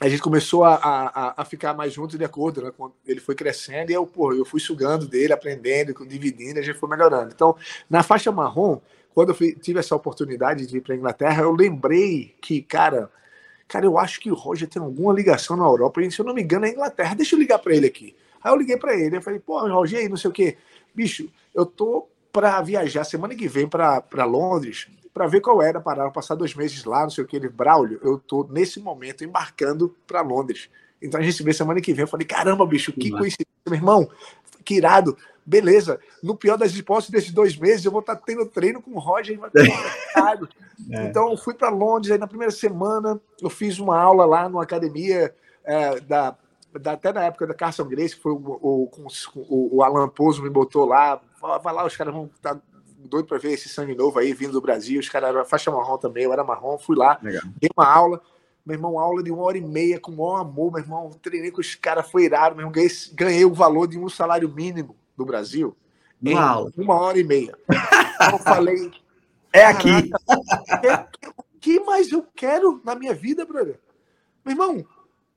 a gente começou a, a, a ficar mais juntos de acordo, né? Quando ele foi crescendo e eu, pô, eu fui sugando dele, aprendendo, dividindo, a gente foi melhorando. Então, na faixa marrom, quando eu fui, tive essa oportunidade de ir para Inglaterra, eu lembrei que, cara, Cara, eu acho que o Roger tem alguma ligação na Europa, e se eu não me engano, é Inglaterra. Deixa eu ligar para ele aqui. Aí eu liguei para ele, eu falei, pô, Roger, aí, não sei o quê. Bicho, eu tô para viajar semana que vem para Londres para ver qual era para passar dois meses lá, não sei o que. Ele, Braulio, eu tô nesse momento embarcando para Londres. Então a gente se vê semana que vem. Eu falei, caramba, bicho, que coincidência, meu irmão, que irado. Beleza, no pior das hipóteses desses dois meses, eu vou estar tá tendo treino com o Roger. [LAUGHS] é. Então, eu fui para Londres, aí na primeira semana eu fiz uma aula lá numa academia é, da, até na época da Carson Grace, que foi o, o, o, Alan Pouso me botou lá. Vai lá, os caras vão estar tá doido para ver esse sangue novo aí vindo do Brasil. Os caras eram faixa marrom também, eu era marrom, fui lá, Legal. dei uma aula. Meu irmão, aula de uma hora e meia, com o maior amor, meu irmão. Treinei com os caras, foi irado, meu irmão. Ganhei, ganhei o valor de um salário mínimo do Brasil uma aula. Uma hora e meia. eu falei. [LAUGHS] É aqui. O que mais eu quero na minha vida, brother? Meu irmão,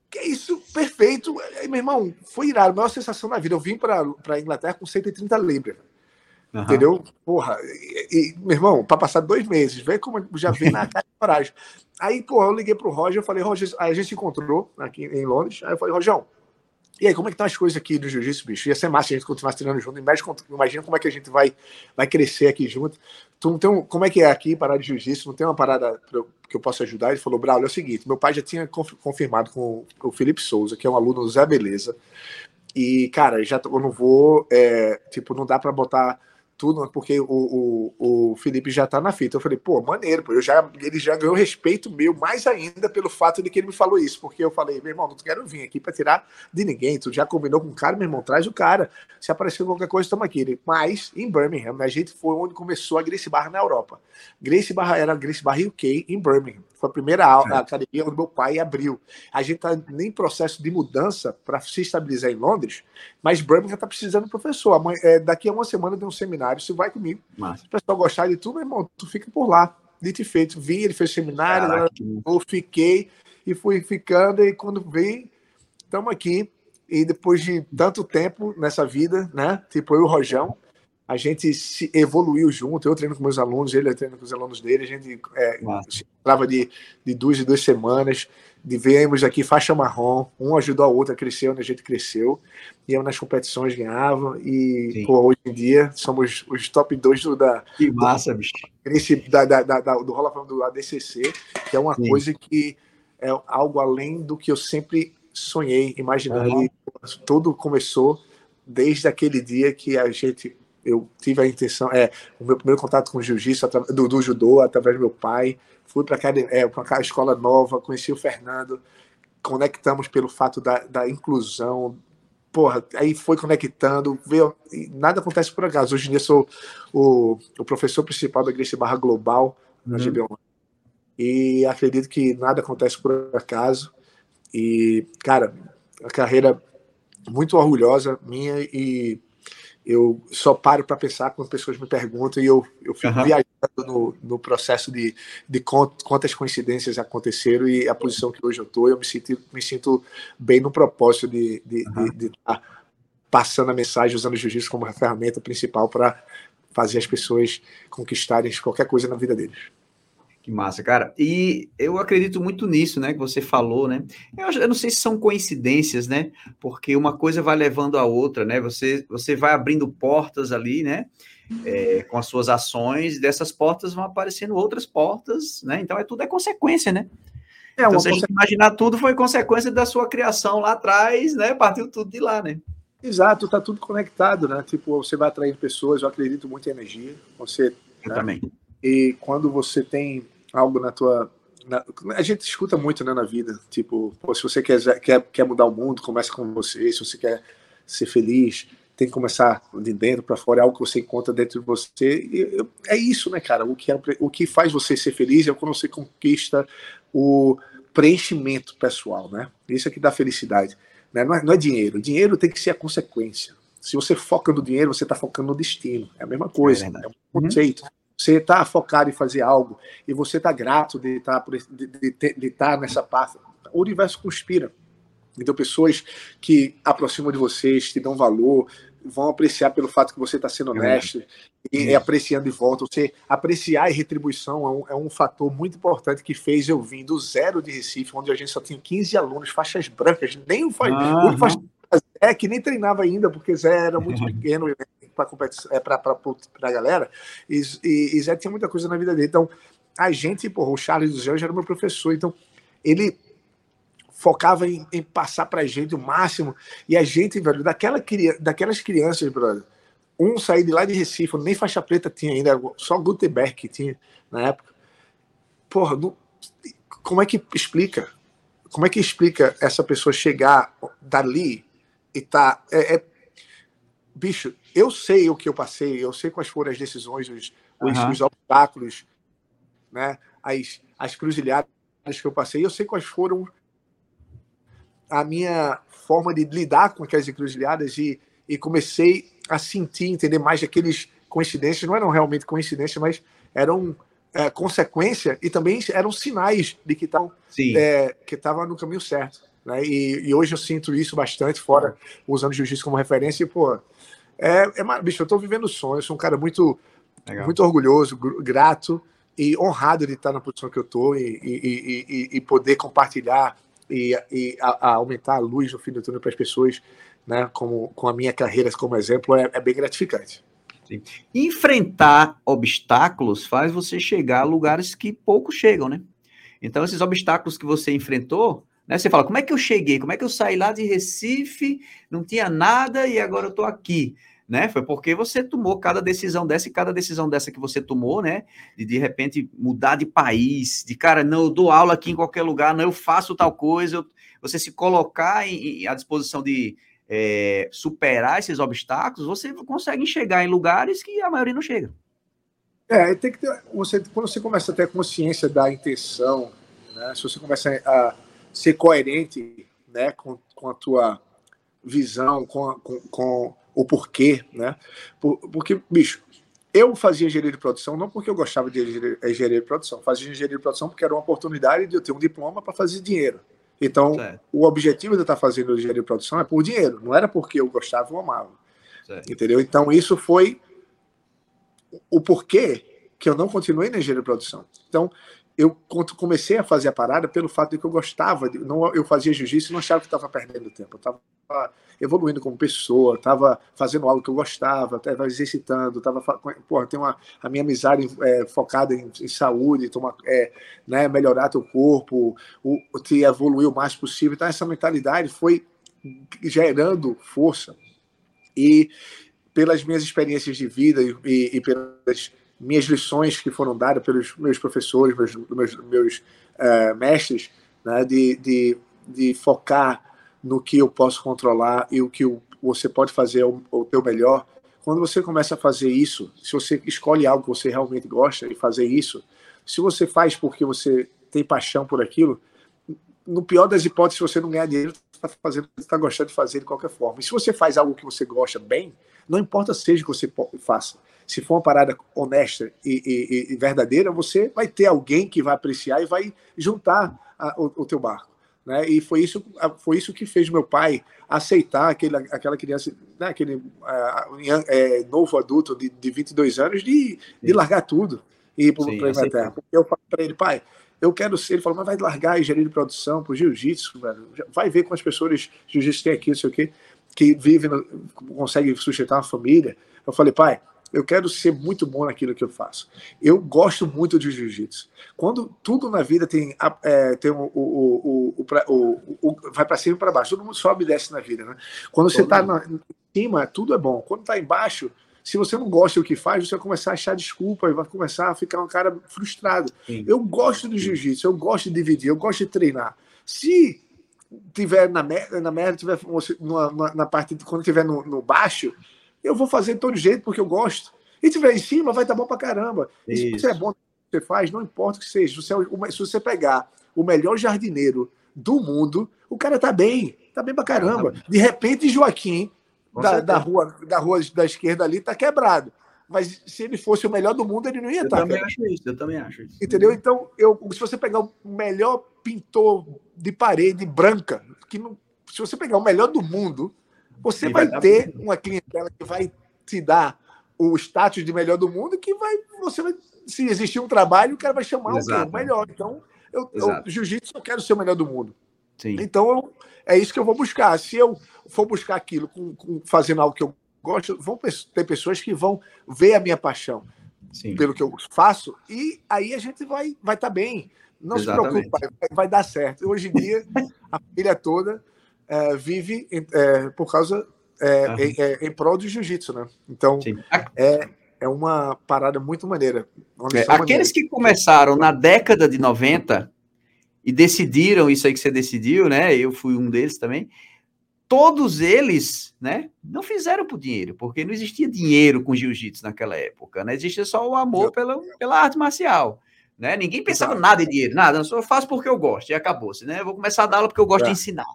que isso, perfeito. Meu irmão, foi irado. A maior sensação da vida. Eu vim para a Inglaterra com 130 libras. Uhum. Entendeu? Porra, e, e, meu irmão, para passar dois meses, vê como já vem na [LAUGHS] cara de coragem. Aí, porra, eu liguei pro Roger, eu falei, Roger, aí a gente se encontrou aqui em Londres. Aí eu falei, Rojão, e aí, como é que estão as coisas aqui no jiu-jitsu, bicho? Ia ser massa a gente continuar treinando junto. Imagina como é que a gente vai, vai crescer aqui junto. Tu não tem um, como é que é aqui parar de jiu-jitsu? Não tem uma parada que eu possa ajudar? Ele falou, Braulio, é o seguinte: meu pai já tinha confirmado com o Felipe Souza, que é um aluno do Zé Beleza. E, cara, já eu não vou, é, tipo, não dá para botar tudo, porque o, o, o Felipe já tá na fita. Eu falei, pô, maneiro, pô, eu já, ele já ganhou respeito meu, mais ainda pelo fato de que ele me falou isso, porque eu falei, meu irmão, não quero vir aqui para tirar de ninguém, tu já combinou com o cara, meu irmão, traz o cara, se aparecer qualquer coisa, estamos aqui. Ele, mas, em Birmingham, a gente foi onde começou a Grace Barra na Europa. Grace Barra era Grace Barra UK em Birmingham. Foi a primeira aula, a academia onde meu pai abriu. A gente está em processo de mudança para se estabilizar em Londres, mas Birmingham está precisando de professor. É, daqui a uma semana tem um seminário, você vai comigo. Mas... Se o pessoal gostar de tudo, meu irmão, tu fica por lá. Dito e feito. Vi, ele fez seminário, Caraca, eu fiquei e fui ficando, e quando veio, estamos aqui. E depois de tanto tempo nessa vida, né? Tipo eu e o Rojão, a gente se evoluiu junto. Eu treino com meus alunos, ele treina com os alunos dele. A gente é, trava de, de duas em duas semanas. De vemos aqui faixa marrom, um ajudou o outro a crescer onde a gente cresceu. E eu nas competições ganhava. E pô, hoje em dia somos os top 2 do, da. Que massa, bicho. Esse, da, da, da, do Rola do ADCC, que é uma Sim. coisa que é algo além do que eu sempre sonhei, imaginando. Uhum. Tudo começou desde aquele dia que a gente eu tive a intenção, é, o meu primeiro contato com o jiu-jitsu, do, do, judô, através do meu pai. Fui para é, a escola nova, conheci o Fernando, conectamos pelo fato da, da inclusão. Porra, aí foi conectando, veio, nada acontece por acaso. Hoje em dia sou o, o professor principal da Grace Barra Global, na uhum. E acredito que nada acontece por acaso. E, cara, a carreira muito orgulhosa minha e eu só paro para pensar quando pessoas me perguntam e eu, eu fico uhum. viajando no, no processo de, de quantas coincidências aconteceram e a posição que hoje eu estou. Eu me sinto, me sinto bem no propósito de estar uhum. de, de tá passando a mensagem, usando o jiu-jitsu como ferramenta principal para fazer as pessoas conquistarem qualquer coisa na vida deles. Que massa, cara. E eu acredito muito nisso, né, que você falou, né? Eu, eu, não sei se são coincidências, né? Porque uma coisa vai levando a outra, né? Você, você vai abrindo portas ali, né? É, com as suas ações, e dessas portas vão aparecendo outras portas, né? Então é tudo é consequência, né? É, então, se a gente imaginar tudo, foi consequência da sua criação lá atrás, né? Partiu tudo de lá, né? Exato, tá tudo conectado, né? Tipo, você vai atraindo pessoas, eu acredito muito em energia. Você. Eu né? também. E quando você tem algo na tua. Na, a gente escuta muito né, na vida, tipo, pô, se você quer, quer, quer mudar o mundo, começa com você. Se você quer ser feliz, tem que começar de dentro para fora, é algo que você encontra dentro de você. E, é isso, né, cara? O que, é, o que faz você ser feliz é quando você conquista o preenchimento pessoal, né? Isso é que dá felicidade. Né? Não, é, não é dinheiro. Dinheiro tem que ser a consequência. Se você foca no dinheiro, você está focando no destino. É a mesma coisa. É, é um conceito. Uhum. Você está focado em fazer algo e você está grato de estar, tá de, de, de estar nessa pasta. O universo conspira. Então, pessoas que aproximam de vocês, te dão valor, vão apreciar pelo fato que você está sendo honesto é. e é apreciando de volta. Você apreciar e retribuição é um, é um, fator muito importante que fez eu vir do zero de Recife, onde a gente só tinha 15 alunos, faixas brancas, nem o, fa... o faixa é que nem treinava ainda, porque Zé era muito [LAUGHS] pequeno para é, para a galera, e, e, e, Zé tinha muita coisa na vida dele. Então, a gente, porra, o Charles do Zé já era meu professor, então ele focava em, em passar pra gente o máximo. E a gente, velho, daquela, daquelas crianças, brother, um sair de lá de Recife, nem faixa preta tinha ainda, só Gutenberg que tinha na época. Porra, não, como é que explica? Como é que explica essa pessoa chegar dali e tá. É, é... Bicho, eu sei o que eu passei, eu sei quais foram as decisões, os, uhum. os obstáculos, né? as, as cruzilhadas que eu passei, eu sei quais foram a minha forma de lidar com aquelas encruzilhadas e, e comecei a sentir, entender mais daqueles coincidências, não eram realmente coincidências, mas eram é, consequência e também eram sinais de que estavam é, que estava no caminho certo. Né? E, e, hoje eu sinto isso bastante, fora usando jiu-jitsu como referência, e, pô, é, é bicho, eu estou vivendo o sonho, eu sou um cara muito, muito orgulhoso, grato e honrado de estar na posição que eu estou e, e, e, e poder compartilhar e, e a, a aumentar a luz no fim do túnel para as pessoas, né, como, com a minha carreira como exemplo, é, é bem gratificante. Sim. Enfrentar obstáculos faz você chegar a lugares que poucos chegam, né? Então, esses obstáculos que você enfrentou, né? Você fala, como é que eu cheguei? Como é que eu saí lá de Recife, não tinha nada e agora eu estou aqui? né? Foi porque você tomou cada decisão dessa e cada decisão dessa que você tomou, né? De de repente mudar de país, de cara, não, eu dou aula aqui em qualquer lugar, não, eu faço tal coisa, você se colocar em, em, à disposição de é, superar esses obstáculos, você consegue chegar em lugares que a maioria não chega. É, tem que ter, você, quando você começa a ter consciência da intenção, né? Se você começa a ser coerente, né, com, com a tua visão, com, com, com o porquê, né? Porque, bicho, eu fazia engenharia de produção não porque eu gostava de engenharia de produção, fazia engenharia de produção porque era uma oportunidade de eu ter um diploma para fazer dinheiro. Então, certo. o objetivo de eu estar fazendo engenharia de produção é por dinheiro, não era porque eu gostava ou amava. Certo. Entendeu? Então, isso foi o porquê que eu não continuei na engenharia de produção. Então, eu comecei a fazer a parada pelo fato de que eu gostava, de, não, eu fazia jiu-jitsu e não achava que estava perdendo tempo. Eu estava evoluindo como pessoa, estava fazendo algo que eu gostava, estava exercitando, estava porra, tem uma a minha amizade é, focada em, em, saúde, tomar, é, né, melhorar teu corpo, o, te evoluir o mais possível. Então essa mentalidade foi gerando força e pelas minhas experiências de vida e, e, e pelas minhas lições que foram dadas pelos meus professores, meus, meus, meus uh, mestres, né, de, de, de, focar no que eu posso controlar e o que você pode fazer o, o teu melhor. Quando você começa a fazer isso, se você escolhe algo que você realmente gosta e fazer isso, se você faz porque você tem paixão por aquilo, no pior das hipóteses, se você não ganhar dinheiro, está está gostando de fazer de qualquer forma. E se você faz algo que você gosta bem, não importa seja o que você faça, se for uma parada honesta e, e, e, verdadeira, você vai ter alguém que vai apreciar e vai juntar a, o, o teu barco. Né? E foi isso, foi isso que fez meu pai aceitar aquele, aquela criança, né? aquele é, novo adulto de, de 22 anos, de, de largar tudo e ir para a Inglaterra. Porque eu falei para ele, pai, eu quero ser. Ele falou, mas vai largar a engenharia de produção para o jiu-jitsu, vai ver quantas pessoas jiu-jitsu tem aqui, não sei o quê, que vivem, conseguem sustentar uma família. Eu falei, pai, eu quero ser muito bom naquilo que eu faço. Eu gosto muito de jiu-jitsu. Quando tudo na vida tem, é, tem o, o, o, o vai para cima e para baixo, todo mundo sobe e desce na vida, né? Quando você está em cima, tudo é bom. Quando está embaixo, se você não gosta do que faz, você vai começar a achar desculpa e vai começar a ficar um cara frustrado. Sim. Eu gosto do jiu-jitsu, eu gosto de dividir, eu gosto de treinar. Se tiver na merda, na merda tiver na, na parte quando tiver no, no baixo, eu vou fazer de todo jeito porque eu gosto. E tiver em cima, vai estar tá bom pra caramba. E se você é bom você faz, não importa o que seja. Se você, é se você pegar o melhor jardineiro do mundo, o cara tá bem, tá bem pra caramba. De repente, Joaquim, da, da, rua, da rua da esquerda ali, tá quebrado. Mas se ele fosse o melhor do mundo, ele não ia estar. Eu tá também acho isso, eu também acho isso. Entendeu? Então, eu, se você pegar o melhor pintor de parede branca, que não, se você pegar o melhor do mundo, você vai, vai ter uma clientela que vai te dar o status de melhor do mundo, que vai, você vai, se existir um trabalho, o cara vai chamar o melhor. Então, eu, eu jiu-jitsu eu quero ser o melhor do mundo. Sim. Então, eu, é isso que eu vou buscar. Se eu for buscar aquilo com, com, fazendo algo que eu gosto, vão ter pessoas que vão ver a minha paixão Sim. pelo que eu faço, e aí a gente vai vai estar tá bem. Não Exatamente. se preocupe, vai, vai, dar certo. Hoje em dia, a família toda é, vive é, por causa é, uhum. em, em, prol do jiu-jitsu, né? Então, Sim. é, é uma parada muito maneira. É, aqueles maneira. que começaram na década de 90 e decidiram isso aí que você decidiu, né? Eu fui um deles também. Todos eles, né, não fizeram por dinheiro, porque não existia dinheiro com jiu-jitsu naquela época, né? Existia só o amor pela, pela arte marcial, né? Ninguém pensava Exato. nada em dinheiro, nada, eu só faço porque eu gosto e acabou-se, né? Eu vou começar a dar aula porque eu gosto é. de ensinar.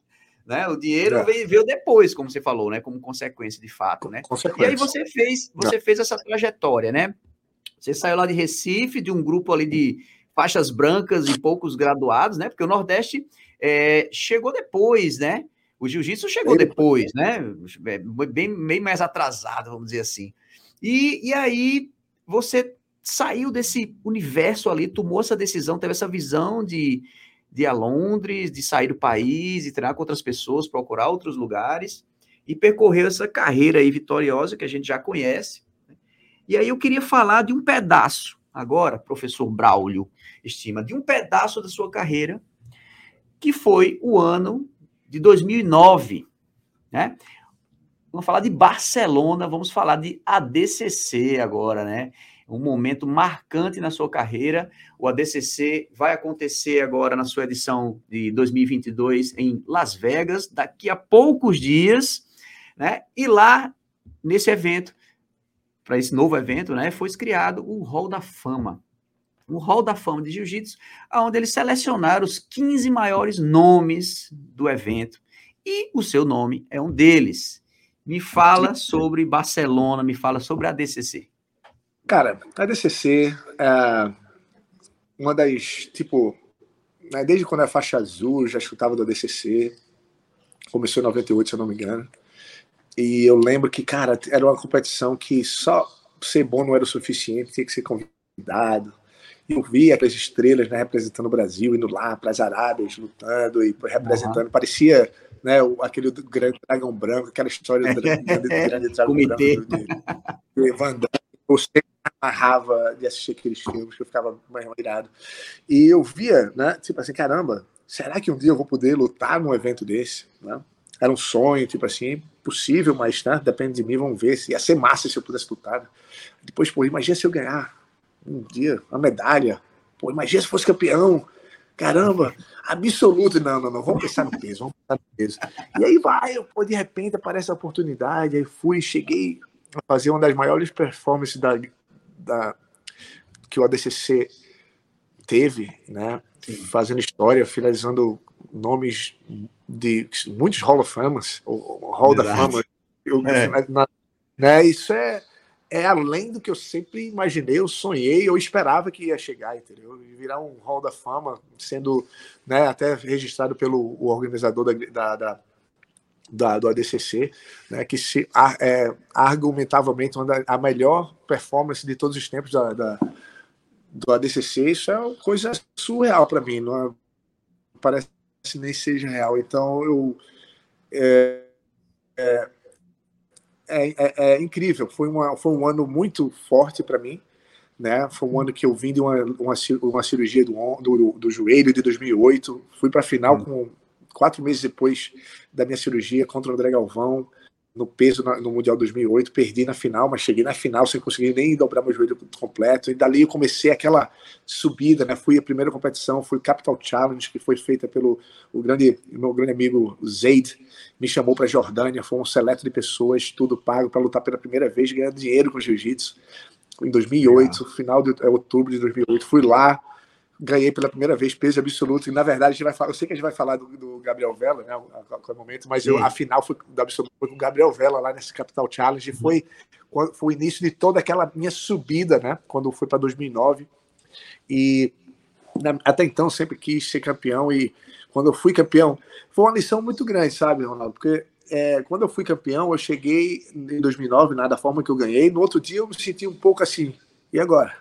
Né? O dinheiro é. veio, veio, depois, como você falou, né? Como consequência de fato, né? E aí você fez, você é. fez essa trajetória, né? Você saiu lá de Recife, de um grupo ali de faixas brancas e poucos graduados, né? Porque o Nordeste é, chegou depois, né? O jiu-jitsu chegou depois, né? É, bem, bem mais atrasado, vamos dizer assim. E, e aí você saiu desse universo ali, tomou essa decisão, teve essa visão de, de ir a Londres, de sair do país, de treinar com outras pessoas, procurar outros lugares, e percorreu essa carreira aí vitoriosa que a gente já conhece. Né? E aí eu queria falar de um pedaço, agora, professor Braulio, estima, de um pedaço da sua carreira, que foi o ano de 2009, né? Vamos falar de Barcelona, vamos falar de ADCC agora, né? Um momento marcante na sua carreira. O ADCC vai acontecer agora na sua edição de 2022 em Las Vegas, daqui a poucos dias, né? E lá, nesse evento, para esse novo evento, né, foi criado o Hall da Fama. O Hall da Fama de Jiu-Jitsu, onde eles selecionaram os 15 maiores nomes do evento. E o seu nome é um deles. Me fala sobre Barcelona, me fala sobre a ADCC. Cara, a DCC é uma das, tipo, né, desde quando é faixa azul, já escutava do DCC. Começou em 98, se eu não me engano. E eu lembro que, cara, era uma competição que só ser bom não era o suficiente, tinha que ser convidado. E eu via aquelas estrelas né, representando o Brasil, indo lá para as Arábias, lutando e representando. Uhum. Parecia né, aquele grande dragão branco, aquela história do [LAUGHS] grande, grande dragão branco de, de Van Damme. Eu amarrava de assistir aqueles filmes, que eu ficava mais irado. E eu via, né, tipo assim, caramba, será que um dia eu vou poder lutar num evento desse, né? Era um sonho, tipo assim, possível, mas né, depende de mim, vamos ver se ia ser massa se eu pudesse lutar. Né? Depois, pô, imagina se eu ganhar um dia uma medalha. Pô, imagina se fosse campeão. Caramba, absoluto. Não, não, não, vamos pensar no peso, vamos pensar no peso. E aí vai, pô, de repente aparece a oportunidade, aí fui, cheguei a fazer uma das maiores performances da, da, que o ADCC teve, né? Fazendo história, finalizando nomes de muitos Hall of Famas, o Hall Verdade. da Fama. Eu, é. na, né, isso é, é além do que eu sempre imaginei, eu sonhei, eu esperava que ia chegar, entendeu? Virar um Hall da Fama, sendo né, até registrado pelo organizador da, da, da da, do ADCC, né, que se é, argumentavelmente uma a melhor performance de todos os tempos da, da do ADCC, isso é uma coisa surreal para mim, não é, parece nem seja real. Então eu é, é, é, é incrível, foi, uma, foi um ano muito forte para mim. Né? Foi um ano que eu vim de uma, uma, uma cirurgia do, do, do joelho de 2008, fui para a final hum. com quatro meses depois da minha cirurgia contra o André Galvão, no peso no Mundial 2008, perdi na final, mas cheguei na final sem conseguir nem dobrar meu joelho completo, e dali eu comecei aquela subida, né, fui a primeira competição, fui Capital Challenge, que foi feita pelo o grande, meu grande amigo Zaid, me chamou para Jordânia, foi um seleto de pessoas, tudo pago, para lutar pela primeira vez, ganhando dinheiro com jiu-jitsu, em 2008, é. final de outubro de 2008, fui lá, ganhei pela primeira vez peso absoluto. E na verdade, a gente vai falar, eu sei que a gente vai falar do, do Gabriel Vela, né, a qualquer momento, mas eu, a final foi do absoluto foi com o Gabriel Vela lá nesse Capital Challenge. Foi, foi o início de toda aquela minha subida, né, quando foi para 2009. E até então sempre quis ser campeão. E quando eu fui campeão, foi uma lição muito grande, sabe, Ronaldo? Porque é, quando eu fui campeão, eu cheguei em 2009, na da forma que eu ganhei. No outro dia, eu me senti um pouco assim. E agora?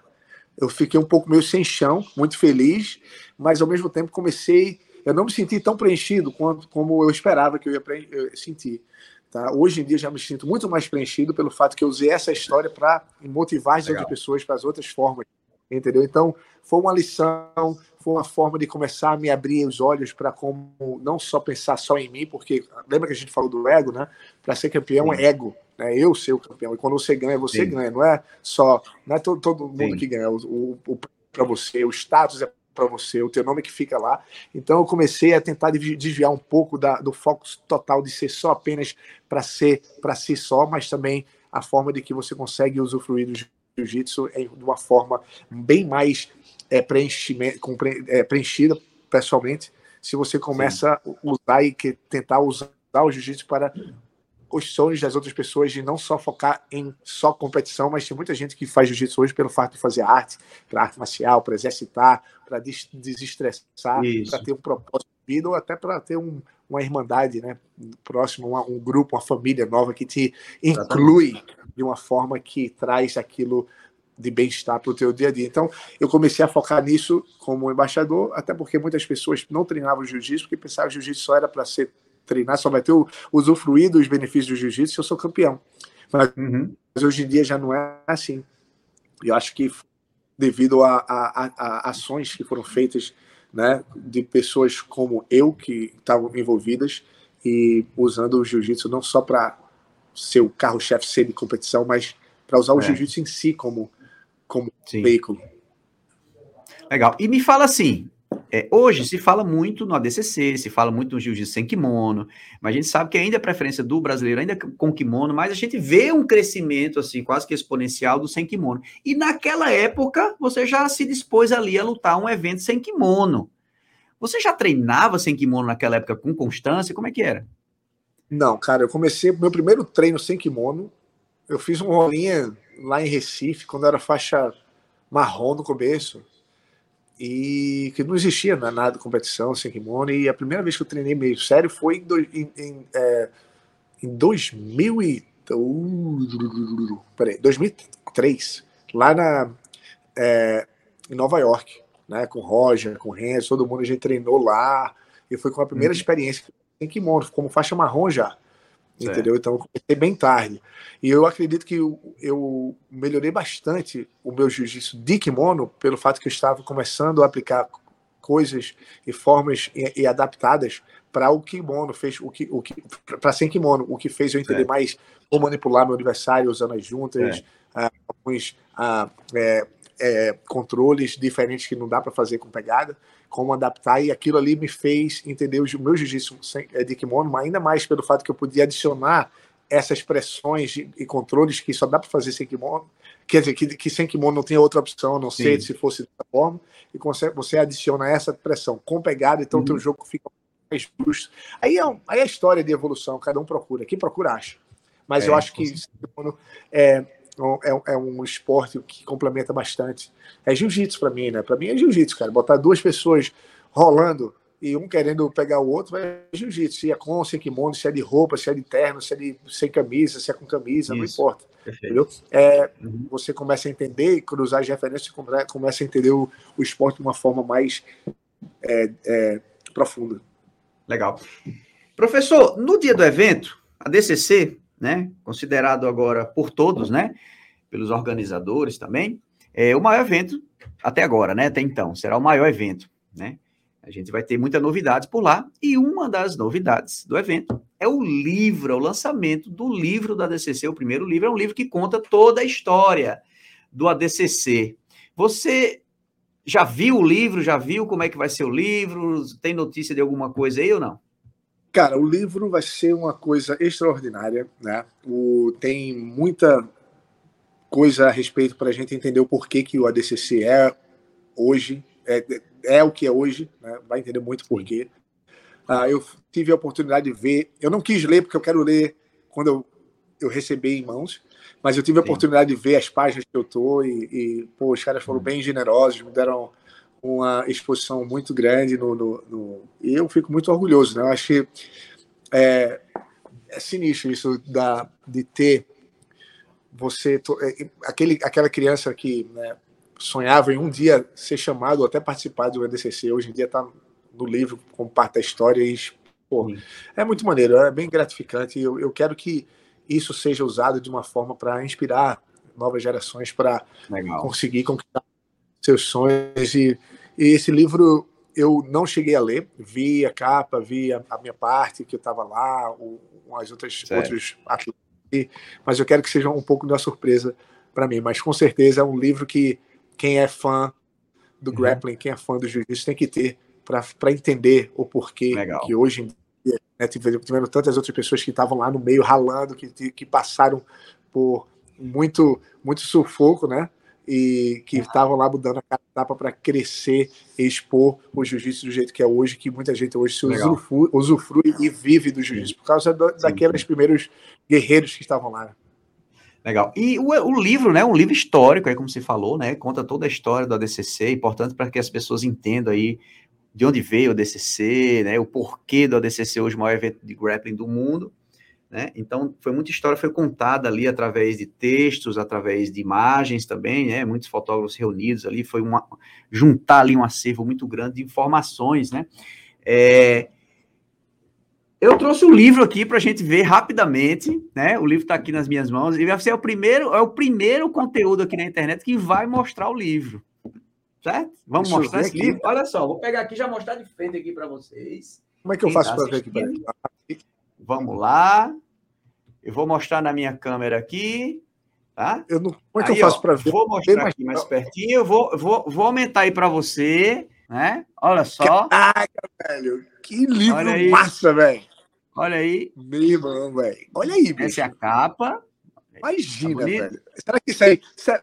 Eu fiquei um pouco meio sem chão, muito feliz, mas ao mesmo tempo comecei. Eu não me senti tão preenchido quanto, como eu esperava que eu ia sentir. Tá? Hoje em dia já me sinto muito mais preenchido pelo fato que eu usei essa história para motivar as Legal. outras pessoas para as outras formas, entendeu? Então, foi uma lição, foi uma forma de começar a me abrir os olhos para como não só pensar só em mim, porque lembra que a gente falou do ego, né? Para ser campeão Sim. é ego, né? Eu ser o campeão. E quando você ganha, você Sim. ganha, não é só, não é todo, todo mundo Sim. que ganha, o, o, o para você, o status é para você, o teu nome que fica lá. Então eu comecei a tentar desviar um pouco da, do foco total de ser só apenas para ser para si só, mas também a forma de que você consegue usufruir do jiu-jitsu de uma forma bem mais é, é, preenchida pessoalmente, se você começa Sim. a usar e que, tentar usar o jiu-jitsu para os sonhos das outras pessoas de não só focar em só competição, mas tem muita gente que faz jiu-jitsu hoje pelo fato de fazer arte, para arte marcial, para exercitar, para desestressar, para ter um propósito de vida ou até para ter um, uma irmandade, né, próximo, uma, um grupo, uma família nova que te inclui de uma forma que traz aquilo de bem-estar para o teu dia a dia. Então, eu comecei a focar nisso como embaixador, até porque muitas pessoas não treinavam jiu-jitsu porque pensavam que jiu-jitsu só era para ser treinar, só vai ter o usufruir dos benefícios do jiu-jitsu se eu sou campeão. Mas, uhum. mas, hoje em dia já não é assim. Eu acho que devido a, a, a, ações que foram feitas né, de pessoas como eu que estavam envolvidas e usando o jiu-jitsu não só para ser o carro-chefe de competição, mas para usar o é. jiu-jitsu em si como, como veículo. Legal. E me fala assim, é, hoje se fala muito no ADCC, se fala muito no jiu-jitsu sem kimono, mas a gente sabe que ainda a preferência do brasileiro ainda é com kimono, mas a gente vê um crescimento assim quase que exponencial do sem kimono. E naquela época você já se dispôs ali a lutar um evento sem kimono. Você já treinava sem kimono naquela época com constância? Como é que era? Não, cara, eu comecei meu primeiro treino sem kimono. Eu fiz um rolinha lá em Recife quando era faixa marrom no começo e que não existia né, nada de competição sem kimono. E a primeira vez que eu treinei meio sério foi em, do, em, em, é, em 2000 e, uh, peraí, 2003, lá na, é, em Nova York, né, com Roger, com Renzo, todo mundo a gente treinou lá. E foi com a primeira uhum. experiência em kimono, como faixa marrom já. Certo. Entendeu? Então eu comecei bem tarde. E eu acredito que eu, eu melhorei bastante o meu jiu-jitsu de kimono pelo fato que eu estava começando a aplicar coisas e formas e, e adaptadas para o kimono fez o que o que para sem kimono o que fez eu entender mais como manipular meu adversário usando as juntas uh, alguns uh, é, é, controles diferentes que não dá para fazer com pegada como adaptar, e aquilo ali me fez entender o meu jiu-jitsu é, de kimono, ainda mais pelo fato que eu podia adicionar essas pressões e controles que só dá para fazer sem kimono, quer dizer, que, que sem kimono não tem outra opção, a não ser se fosse dessa forma, e você, adiciona essa pressão com pegada, então o teu uhum. jogo fica mais justo. Aí é, aí é a história de evolução, cada um procura, quem procura acha. Mas é, eu acho que é, é, é um esporte que complementa bastante. É jiu-jitsu para mim, né? Para mim é jiu-jitsu, cara. Botar duas pessoas rolando e um querendo pegar o outro, é jiu-jitsu. Se é com, se é kimono, se é de roupa, se é de terno, se é de sem camisa, se é com camisa, Isso. não importa. Entendeu? É, uhum. Você começa a entender e cruzar as referências, começa a entender o, o esporte de uma forma mais é, é, profunda. Legal. Professor, no dia do evento, a DCC né? Considerado agora por todos, né? Pelos organizadores também, é o maior evento até agora, né? Até então, será o maior evento, né? A gente vai ter muitas novidades por lá, e uma das novidades do evento é o livro, é o lançamento do livro da ADCC. O primeiro livro é um livro que conta toda a história do ADCC. Você já viu o livro? Já viu como é que vai ser o livro? Tem notícia de alguma coisa aí ou não? Cara, o livro vai ser uma coisa extraordinária, né? O, tem muita coisa a respeito para a gente entender o porquê que o ADCC é hoje, é, é o que é hoje, né? vai entender muito porquê. Ah, eu tive a oportunidade de ver, eu não quis ler porque eu quero ler quando eu, eu recebi em mãos, mas eu tive a Sim. oportunidade de ver as páginas que eu tô e, e pô, os caras foram hum. bem generosos, me deram uma exposição muito grande no, no, no, e eu fico muito orgulhoso, né? Eu acho que é, é sinistro isso da, de ter você. É, aquele, aquela criança que né, sonhava em um dia ser chamado ou até participar do EDCC, hoje em dia está no livro como parte da história e pô, é muito maneiro, é bem gratificante. Eu, eu quero que isso seja usado de uma forma para inspirar novas gerações para conseguir conquistar seus sonhos. E, e, esse livro eu não cheguei a ler, vi a capa, vi a, a minha parte que eu estava lá, o, as outras outros atletas, mas eu quero que seja um pouco da surpresa para mim. Mas com certeza é um livro que quem é fã do uhum. grappling, quem é fã do jiu-jitsu tem que ter para entender o porquê Legal. que hoje em dia né, tiveram tantas outras pessoas que estavam lá no meio ralando, que, que passaram por muito, muito sufoco, né? E que estavam lá mudando a capa para crescer e expor o jiu-jitsu do jeito que é hoje, que muita gente hoje se usufrui, usufrui e vive do jiu-jitsu, por causa do, daqueles primeiros guerreiros que estavam lá. Legal. E o, o, livro, né, um livro histórico, aí como você falou, né, conta toda a história do ADCC, importante para que as pessoas entendam aí de onde veio o ADCC, né, o porquê do ADCC hoje o maior evento de grappling do mundo, né? Então, foi muita história foi contada ali através de textos, através de imagens também, né? Muitos fotógrafos reunidos ali, foi uma juntar ali um acervo muito grande de informações, né? É, eu trouxe o um livro aqui para a gente ver rapidamente, né? O livro está aqui nas minhas mãos e vai ser o primeiro, é o primeiro conteúdo aqui na internet que vai mostrar o livro, certo? Vamos Deixa mostrar esse aqui. livro. Olha só, vou pegar aqui já mostrar de frente aqui para vocês. Como é que eu faço tá para ver aqui? Vamos lá. Eu vou mostrar na minha câmera aqui. Tá? Eu não, como é que aí, eu faço para ver? Vou mostrar aqui mais pertinho. Eu vou, vou, vou aumentar aí para você. Né? Olha só. Caraca, velho. Que livro massa, velho. Olha aí. Meu irmão, velho. Olha aí, bicho. Essa é a capa. Imagina, tá velho. Será que isso aí.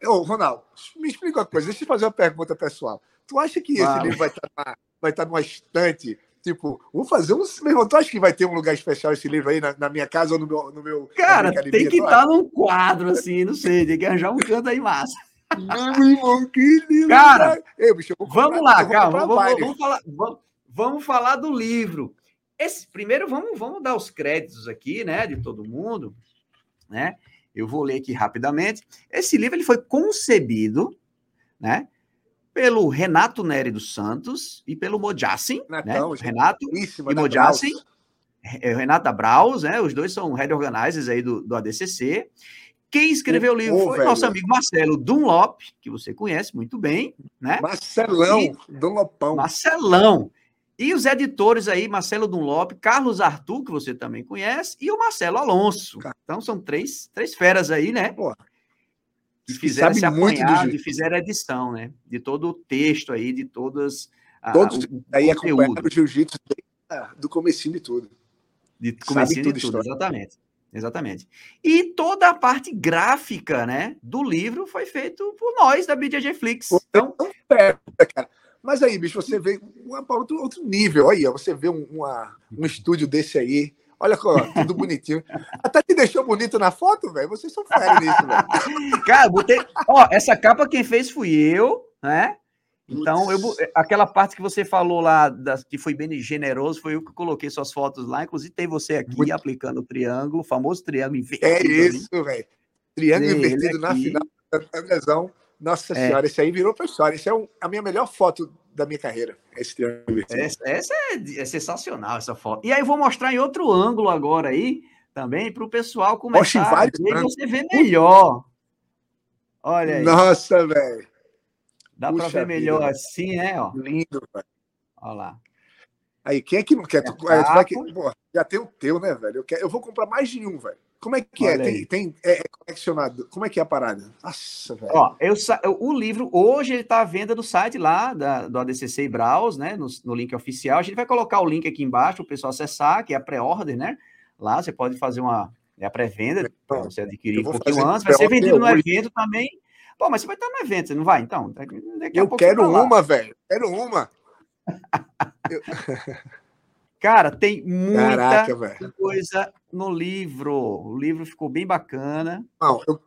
Ô, oh, Ronaldo, me explica uma coisa. Deixa eu fazer uma pergunta pessoal. Tu acha que esse livro vai estar, na, vai estar numa estante Tipo, vou fazer um. Meu irmão, tu acha que vai ter um lugar especial esse livro aí na, na minha casa ou no meu. No meu Cara, tem que estar tá num quadro, assim, não sei, tem que arranjar um canto aí massa. Meu irmão, que livro! Cara, Ei, bicho, vamos lá, calma, vamos, vamos, falar, vamos, vamos falar do livro. Esse, primeiro, vamos, vamos dar os créditos aqui, né, de todo mundo, né? Eu vou ler aqui rapidamente. Esse livro ele foi concebido, né, pelo Renato Neri dos Santos e pelo Mojassin, né? Renato e Mojassin, é, Renata Braus, né? Os dois são head organizers aí do, do ADCC. Quem escreveu o, o livro foi velho. nosso amigo Marcelo Dunlop, que você conhece muito bem, né? Marcelão, e, Dunlopão. Marcelão. E os editores aí, Marcelo Dunlop, Carlos Arthur, que você também conhece, e o Marcelo Alonso. Então são três, três feras aí, né? Porra que fizeram esse apanhado e fizeram a edição, né? De todo o texto aí, de todas. Todos o, aí acompanhando o jiu-jitsu do comecinho de tudo. De comecinho de tudo, exatamente. Exatamente. E toda a parte gráfica, né, do livro foi feito por nós da BJJ Flix. Então, cara. Mas aí, bicho, você vê um outro, outro nível. Aí, você vê um, uma, um estúdio desse aí, Olha tudo bonitinho. Até te deixou bonito na foto, velho. Vocês são férias nisso, velho. Cara, botei. Ó, essa capa quem fez fui eu, né? Então, eu, aquela parte que você falou lá, das, que foi bem generoso, foi eu que coloquei suas fotos lá. Inclusive, tem você aqui Muito... aplicando o triângulo, o famoso triângulo invertido. É isso, velho. Triângulo invertido na final da lesão. Nossa é. senhora, esse aí virou pra história. Essa é um, a minha melhor foto da minha carreira. Esse Essa, essa é, é, sensacional, essa foto. E aí eu vou mostrar em outro ângulo agora aí, também, para o pessoal começar Poxa, a ver você ver melhor. Olha aí. Nossa, velho. Dá para ver melhor vida. assim, né? Ó. Lindo, velho. Olha lá. Aí, quem é que não quer? É tu, vai que, porra, já tem o teu, né, velho? Eu, quero, eu vou comprar mais de um, velho. Como é que é? Olha é? Tem, tem, é, é, conexionado. Como é que é a parada? Nossa, velho. Ó, eu, o livro, hoje, ele está à venda no site lá da, do ADCC e Browse, né? No, no, link oficial. A gente vai colocar o link aqui embaixo para o pessoal acessar, que é a pré-order, né? Lá você pode fazer uma é a pré-venda, para você adquirir um pouquinho antes. Vai ser vendido no evento também. Pô, mas você vai estar no evento, você não vai? Então, daqui a eu quero uma, velho. Quero uma. [LAUGHS] Cara, tem muita Caraca, coisa no livro. O livro ficou bem bacana. Não, eu...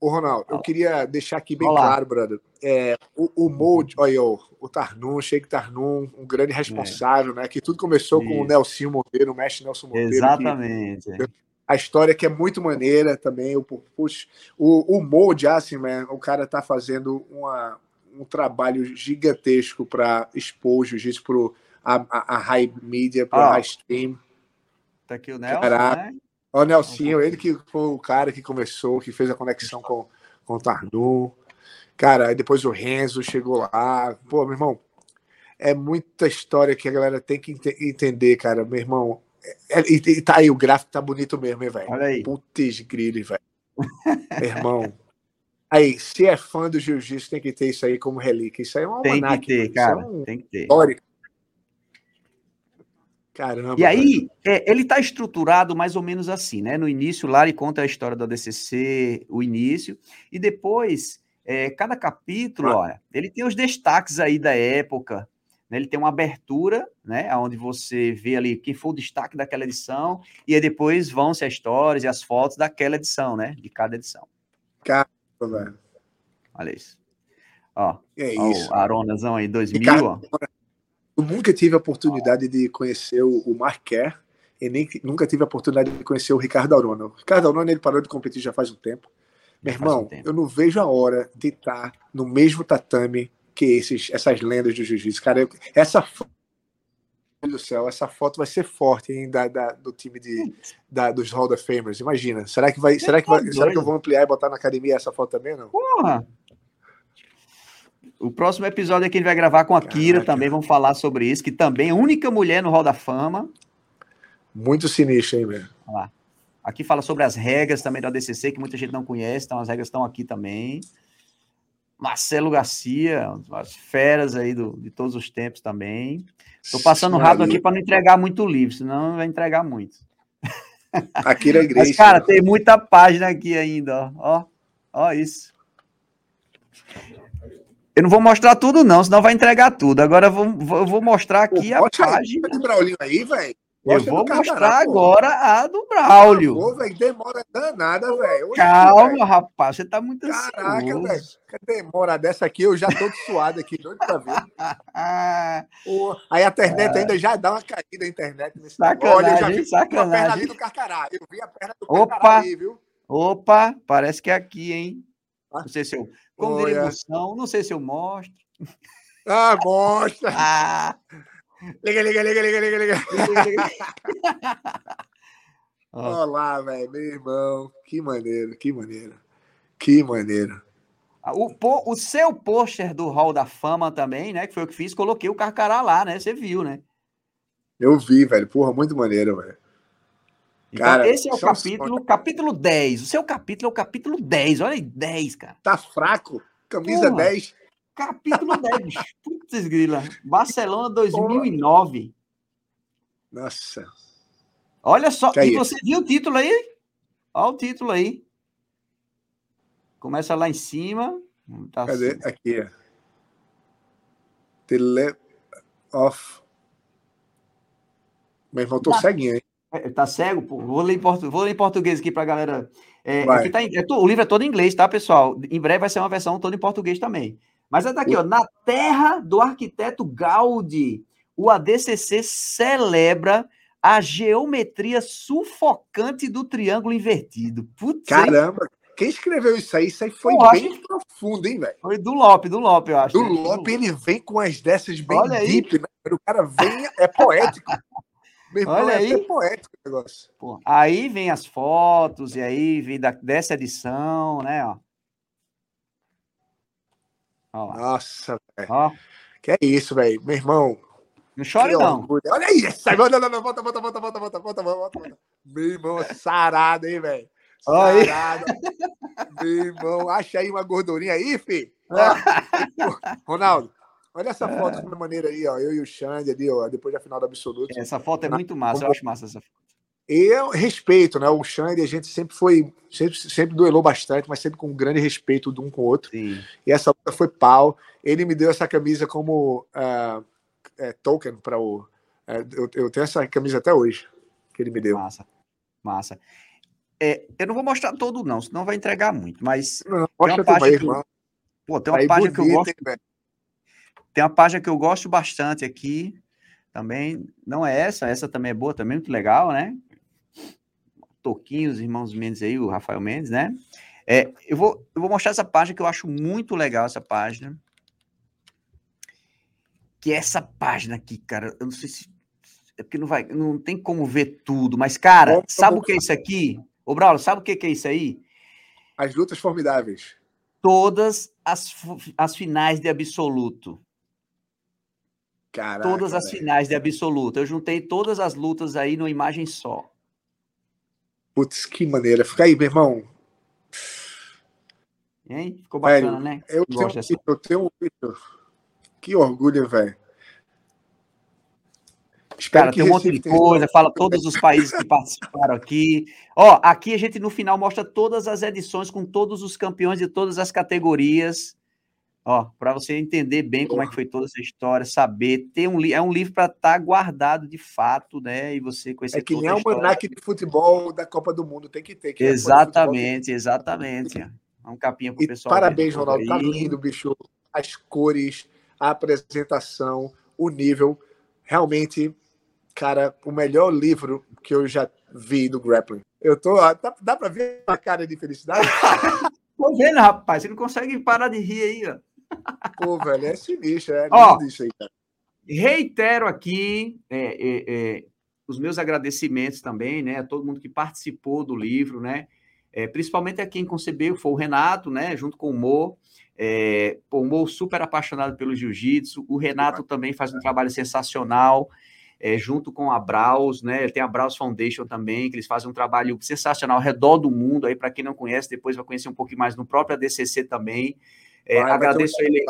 Ô, Ronaldo, eu queria deixar aqui bem Olá. claro, brother. É, o, o Mold, olha, o, o Tarnum, Sheik Tarnum, um grande é. responsável, é. né? Que tudo começou Isso. com o Nelson Monteiro, o mestre Nelson Monteiro. Exatamente. Que, a história que é muito maneira também. O, puxa, o, o Mold, assim, man, o cara tá fazendo uma, um trabalho gigantesco para expor o jiu-jitsu para a, a, high media, para a oh. high stream. Tá aqui o Nelson, Caraca. né? O Nelsinho, ele que foi o cara que começou, que fez a conexão com, com o Tarnu. Cara, aí depois o Renzo chegou lá. Pô, meu irmão, é muita história que a galera tem que ent entender, cara. Meu irmão, é, e, e, tá aí, o gráfico tá bonito mesmo, hein, velho? Olha aí. Putz, grilo, velho. meu irmão. Aí, se é fã do jiu-jitsu, tem que ter isso aí como relíquia. Isso aí é um Tem que ter, cara. É um tem que ter. Histórico. Caramba. E aí, é, ele está estruturado mais ou menos assim, né? No início, lá ele conta a história da DCC, o início, e depois, é, cada capítulo, ah. olha, ele tem os destaques aí da época, né? Ele tem uma abertura, né? Onde você vê ali quem foi o destaque daquela edição, e aí depois vão-se as histórias e as fotos daquela edição, né? De cada edição. Caramba, velho. Olha isso. Ó, é ó, isso. o Aronazão aí, 2000, Ricardo, ó. Eu nunca tive a oportunidade de conhecer o Mark Kerr e nem nunca tive a oportunidade de conhecer o Ricardo Arona. O Ricardo Arona ele parou de competir já faz um tempo. Meu irmão, um tempo. eu não vejo a hora de estar no mesmo tatame que esses, essas lendas do jiu-jitsu. Cara, eu, essa foto do céu, essa foto vai ser forte hein, da, da do time de, da, dos Hall of Famers. Imagina. Será que vai, será que vai, será que eu vou ampliar e botar na academia essa foto também não? Porra. O próximo episódio é que ele vai gravar com a Caraca. Kira também, vamos falar sobre isso, que também é a única mulher no Hall da Fama. Muito sinistro, hein, velho? Aqui fala sobre as regras também da DCC, que muita gente não conhece, então as regras estão aqui também. Marcelo Garcia, as feras aí do, de todos os tempos também. Estou passando rápido aqui para não entregar muito livro, senão vai entregar muito. Aqui na igreja. Mas, cara, tem muita página aqui ainda, ó. Ó, ó isso. Eu não vou mostrar tudo, não, senão vai entregar tudo. Agora eu vou, eu vou mostrar aqui Pô, a página. Aí, Braulinho aí, velho. Eu vou mostrar agora a do Braulio. Pô, demora danada, velho. Calma, véio. rapaz, você tá muito Caraca, velho. Demora dessa aqui, eu já tô suado aqui, doido pra ver. [LAUGHS] Pô, aí a internet ainda já dá uma caída a internet. Nesse sacanagem, Olha, eu já vi sacanagem. a perna ali do Carcará. Eu vi a perna do Opa, Carcará ali, viu? Opa, parece que é aqui, hein? Não sei se eu. Como Olha. emoção, não sei se eu mostro. Ah, mostra! [LAUGHS] ah. Liga, liga, liga, liga, liga, liga. [LAUGHS] Olá, velho, meu irmão. Que maneiro, que maneiro. Que maneiro. Ah, o, o seu pôster do Hall da Fama também, né? Que foi o que fiz, coloquei o Carcará lá, né? Você viu, né? Eu vi, velho. Porra, muito maneiro, velho. Então, cara, esse é o capítulo, capítulo 10. O seu capítulo é o capítulo 10. Olha aí, 10, cara. Tá fraco? Camisa Porra, 10. Capítulo 10. [LAUGHS] Putz, grila. Barcelona 2009. Nossa. Olha só. Que e é você viu o título aí? Olha o título aí. Começa lá em cima. Tá Cadê? Assim. Aqui. The Left of. Meu irmão, tô tá. ceguinho, hein? É, tá cego? Pô. Vou, ler em portu... Vou ler em português aqui pra galera. É, aqui tá em... é, o livro é todo em inglês, tá, pessoal? Em breve vai ser uma versão toda em português também. Mas é daqui, ó. Na terra do arquiteto Gaudi, o ADCC celebra a geometria sufocante do triângulo invertido. Putz, Caramba, quem escreveu isso aí? Isso aí foi Pô, bem profundo, hein, velho? Foi do Lope, do Lope, eu acho. Do Lope, ele vem com as dessas bem Olha deep, né? O cara vem, é poético. [LAUGHS] Irmão, Olha é aí. poético o negócio. Pô, aí vem as fotos, e aí vem da, dessa edição, né? Ó. Ó Nossa, velho. Que é isso, velho. Meu irmão. Não chore, não. Olha aí. Essa... Não, não, não, Volta, volta, volta, volta, volta, volta, volta, volta. Meu irmão, é sarado, hein, velho. Sarado. Meu irmão, acha aí uma gordurinha aí, filho. [LAUGHS] Ronaldo, olha essa foto de uma maneira aí, ó. Eu e o Xande ali, ó, depois da final do absoluto. Essa foto é muito massa, eu acho massa essa foto. E eu respeito, né? O Xande, a gente sempre foi, sempre, sempre duelou bastante, mas sempre com um grande respeito de um com o outro. Sim. E essa luta foi pau. Ele me deu essa camisa como uh, é, token para o. Uh, eu, eu, tenho essa camisa até hoje, que ele me deu. Massa, massa. É, eu não vou mostrar todo, não, senão vai entregar muito, mas. Não, tem uma página, que, eu, pô, tem uma página bonito, que eu gosto. Hein, tem uma página que eu gosto bastante aqui. Também. Não é essa, essa também é boa, também muito legal, né? Toquinho, os irmãos Mendes aí, o Rafael Mendes, né? É, eu, vou, eu vou mostrar essa página que eu acho muito legal, essa página. Que é essa página aqui, cara. Eu não sei se. É porque não vai. Não tem como ver tudo, mas, cara, sabe o que é isso aqui? Ô, Braulio, sabe o que é isso aí? As lutas formidáveis. Todas as, as finais de absoluto. Caraca, todas as finais de absoluto. Eu juntei todas as lutas aí numa imagem só. Putz, que maneira. Fica aí, meu irmão. Hein? Ficou bacana, velho, né? Eu tenho, eu tenho Que orgulho, velho. Espero Cara, tem um monte de coisa, fala todos [LAUGHS] os países que participaram aqui. Ó, aqui a gente no final mostra todas as edições com todos os campeões de todas as categorias. Ó, para você entender bem como é que foi toda essa história, saber, ter um é um livro para estar tá guardado de fato, né? E você conhecer É que nem o almanac de futebol da Copa do Mundo tem que ter. Que exatamente, é exatamente. É um capinha pro pessoal. Parabéns, Ronaldo. Tá lindo, bicho. As cores, a apresentação, o nível. Realmente cara, o melhor livro que eu já vi do grappling. Eu tô. Dá, dá pra ver a cara de felicidade? [LAUGHS] tô vendo, rapaz. Você não consegue parar de rir aí, ó. Pô, velho, é sinistro, é ó, isso aí, cara. Reitero aqui é, é, é, os meus agradecimentos também, né? A todo mundo que participou do livro, né? É, principalmente a quem concebeu, foi o Renato, né? Junto com o Mo. É, o Mo super apaixonado pelo jiu-jitsu. O Renato também faz um trabalho sensacional é, junto com a Braus, né? Tem a Braus Foundation também, que eles fazem um trabalho sensacional ao redor do mundo. Aí, para quem não conhece, depois vai conhecer um pouquinho mais no próprio ADCC também. É, vai, agradeço vai a ele.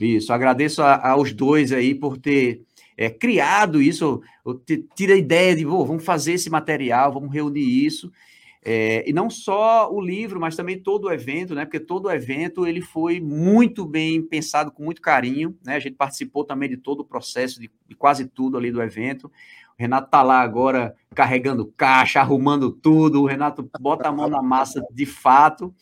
Isso, agradeço a, aos dois aí por ter é, criado isso, tira a ideia de, oh, vamos fazer esse material, vamos reunir isso. É, e não só o livro, mas também todo o evento, né? Porque todo o evento ele foi muito bem pensado, com muito carinho, né? A gente participou também de todo o processo, de, de quase tudo ali do evento. O Renato tá lá agora carregando caixa, arrumando tudo. O Renato bota a mão na massa de fato,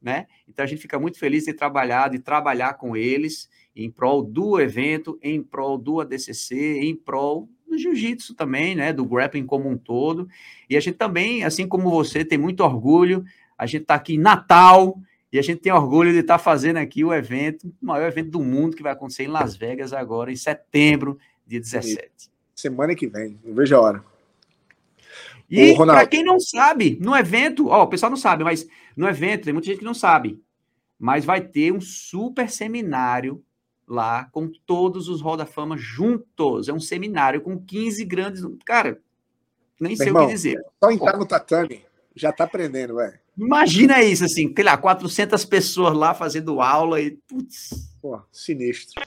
né? Então a gente fica muito feliz de trabalhar, de trabalhar com eles em prol do evento, em prol do ADCC, em prol do jiu-jitsu também, né? Do grappling como um todo. E a gente também, assim como você, tem muito orgulho. A gente está aqui em Natal e a gente tem orgulho de estar tá fazendo aqui o evento, o maior evento do mundo que vai acontecer em Las Vegas agora, em setembro, dia 17. Semana que vem, não vejo a hora. E para quem não sabe, no evento, ó, o pessoal não sabe, mas no evento tem muita gente que não sabe, mas vai ter um super seminário lá com todos os Roda Fama juntos. É um seminário com 15 grandes. Cara, nem Meu sei irmão, o que dizer. Só entrar no tatame já tá aprendendo, velho. Imagina isso, assim, sei lá, 400 pessoas lá fazendo aula e. Putz. Pô, sinistro.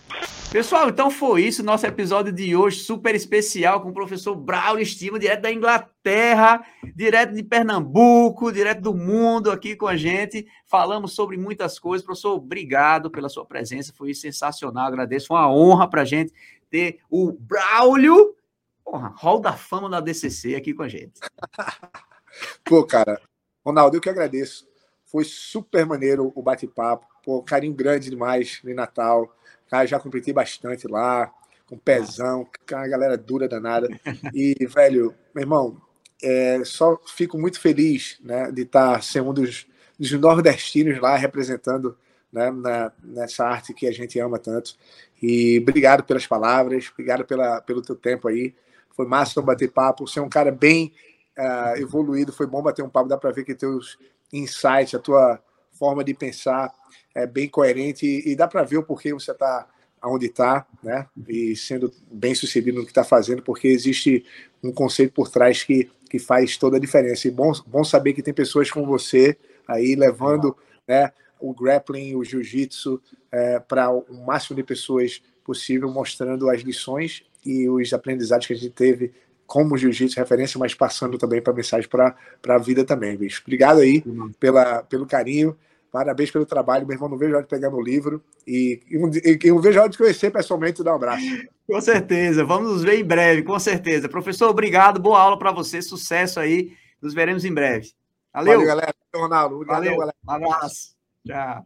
Pessoal, então foi isso, nosso episódio de hoje, super especial, com o professor Braulio Estima, direto da Inglaterra, direto de Pernambuco, direto do mundo aqui com a gente. Falamos sobre muitas coisas. Professor, obrigado pela sua presença, foi sensacional, agradeço. Foi uma honra para a gente ter o Braulio, porra, Hall da Fama da DCC aqui com a gente. [LAUGHS] Pô, cara, Ronaldo, eu que agradeço. Foi super maneiro o bate-papo. Pô, carinho grande demais em Natal. Cara, já completei bastante lá, com pezão, com a galera dura danada. E, velho, meu irmão, é, só fico muito feliz né, de estar sendo um dos, dos nordestinos lá representando né, na, nessa arte que a gente ama tanto. E obrigado pelas palavras, obrigado pela, pelo teu tempo aí. Foi massa bater papo. Você é um cara bem uh, evoluído, foi bom bater um papo, dá para ver que teus insights, a tua forma de pensar é bem coerente e, e dá para ver o porquê você está onde está, né? E sendo bem sucedido no que está fazendo, porque existe um conceito por trás que, que faz toda a diferença. E bom, bom saber que tem pessoas como você aí levando né, o grappling, o jiu-jitsu é, para o máximo de pessoas possível, mostrando as lições e os aprendizados que a gente teve como jiu-jitsu referência, mas passando também para mensagem para a vida também, bicho. Obrigado aí uhum. pela, pelo carinho, parabéns pelo trabalho, meu irmão, não vejo a hora de pegar meu livro e, e, e não vejo a hora de conhecer pessoalmente e dar um abraço. Com certeza, vamos nos ver em breve, com certeza. Professor, obrigado, boa aula para você, sucesso aí Nos veremos em breve. Valeu. Valeu, galera. Ronaldo. Obrigado, Valeu. galera. Um abraço. Tchau.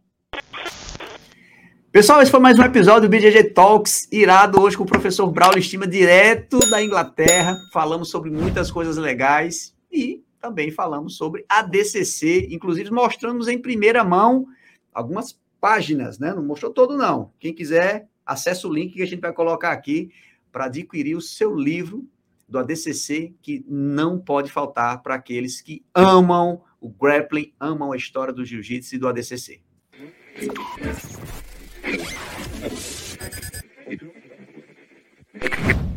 Pessoal, esse foi mais um episódio do BJJ Talks, irado hoje com o professor Braulio Estima, direto da Inglaterra. Falamos sobre muitas coisas legais e também falamos sobre a DCC, inclusive mostramos em primeira mão algumas páginas, né? Não mostrou todo, não. Quem quiser, acesse o link que a gente vai colocar aqui para adquirir o seu livro do ADCC, que não pode faltar para aqueles que amam o grappling, amam a história do jiu-jitsu e do ADCC. Thank you.